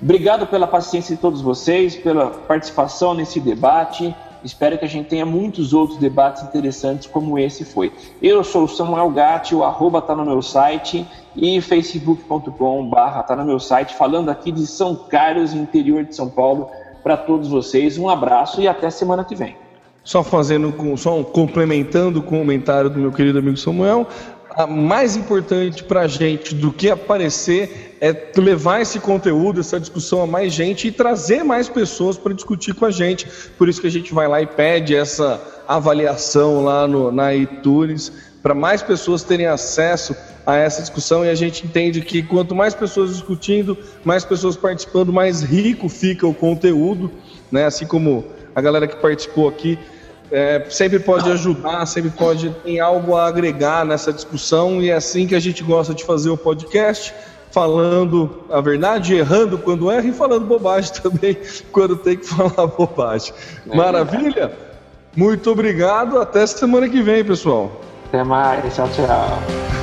Obrigado pela paciência de todos vocês, pela participação nesse debate. Espero que a gente tenha muitos outros debates interessantes como esse foi. Eu sou o Samuel Gatti, o arroba tá no meu site e facebook.com barra tá no meu site, falando aqui de São Carlos, interior de São Paulo, para todos vocês. Um abraço e até semana que vem. Só fazendo, só complementando o comentário do meu querido amigo Samuel, a mais importante para a gente do que aparecer é levar esse conteúdo, essa discussão a mais gente e trazer mais pessoas para discutir com a gente. Por isso que a gente vai lá e pede essa avaliação lá no, na iTunes, para mais pessoas terem acesso a essa discussão e a gente entende que quanto mais pessoas discutindo, mais pessoas participando, mais rico fica o conteúdo, né? Assim como a galera que participou aqui é, sempre pode ajudar, sempre pode ter algo a agregar nessa discussão e é assim que a gente gosta de fazer o podcast, falando a verdade, errando quando erra e falando bobagem também quando tem que falar bobagem. É Maravilha? Muito obrigado, até semana que vem, pessoal. Até mais, tchau, tchau.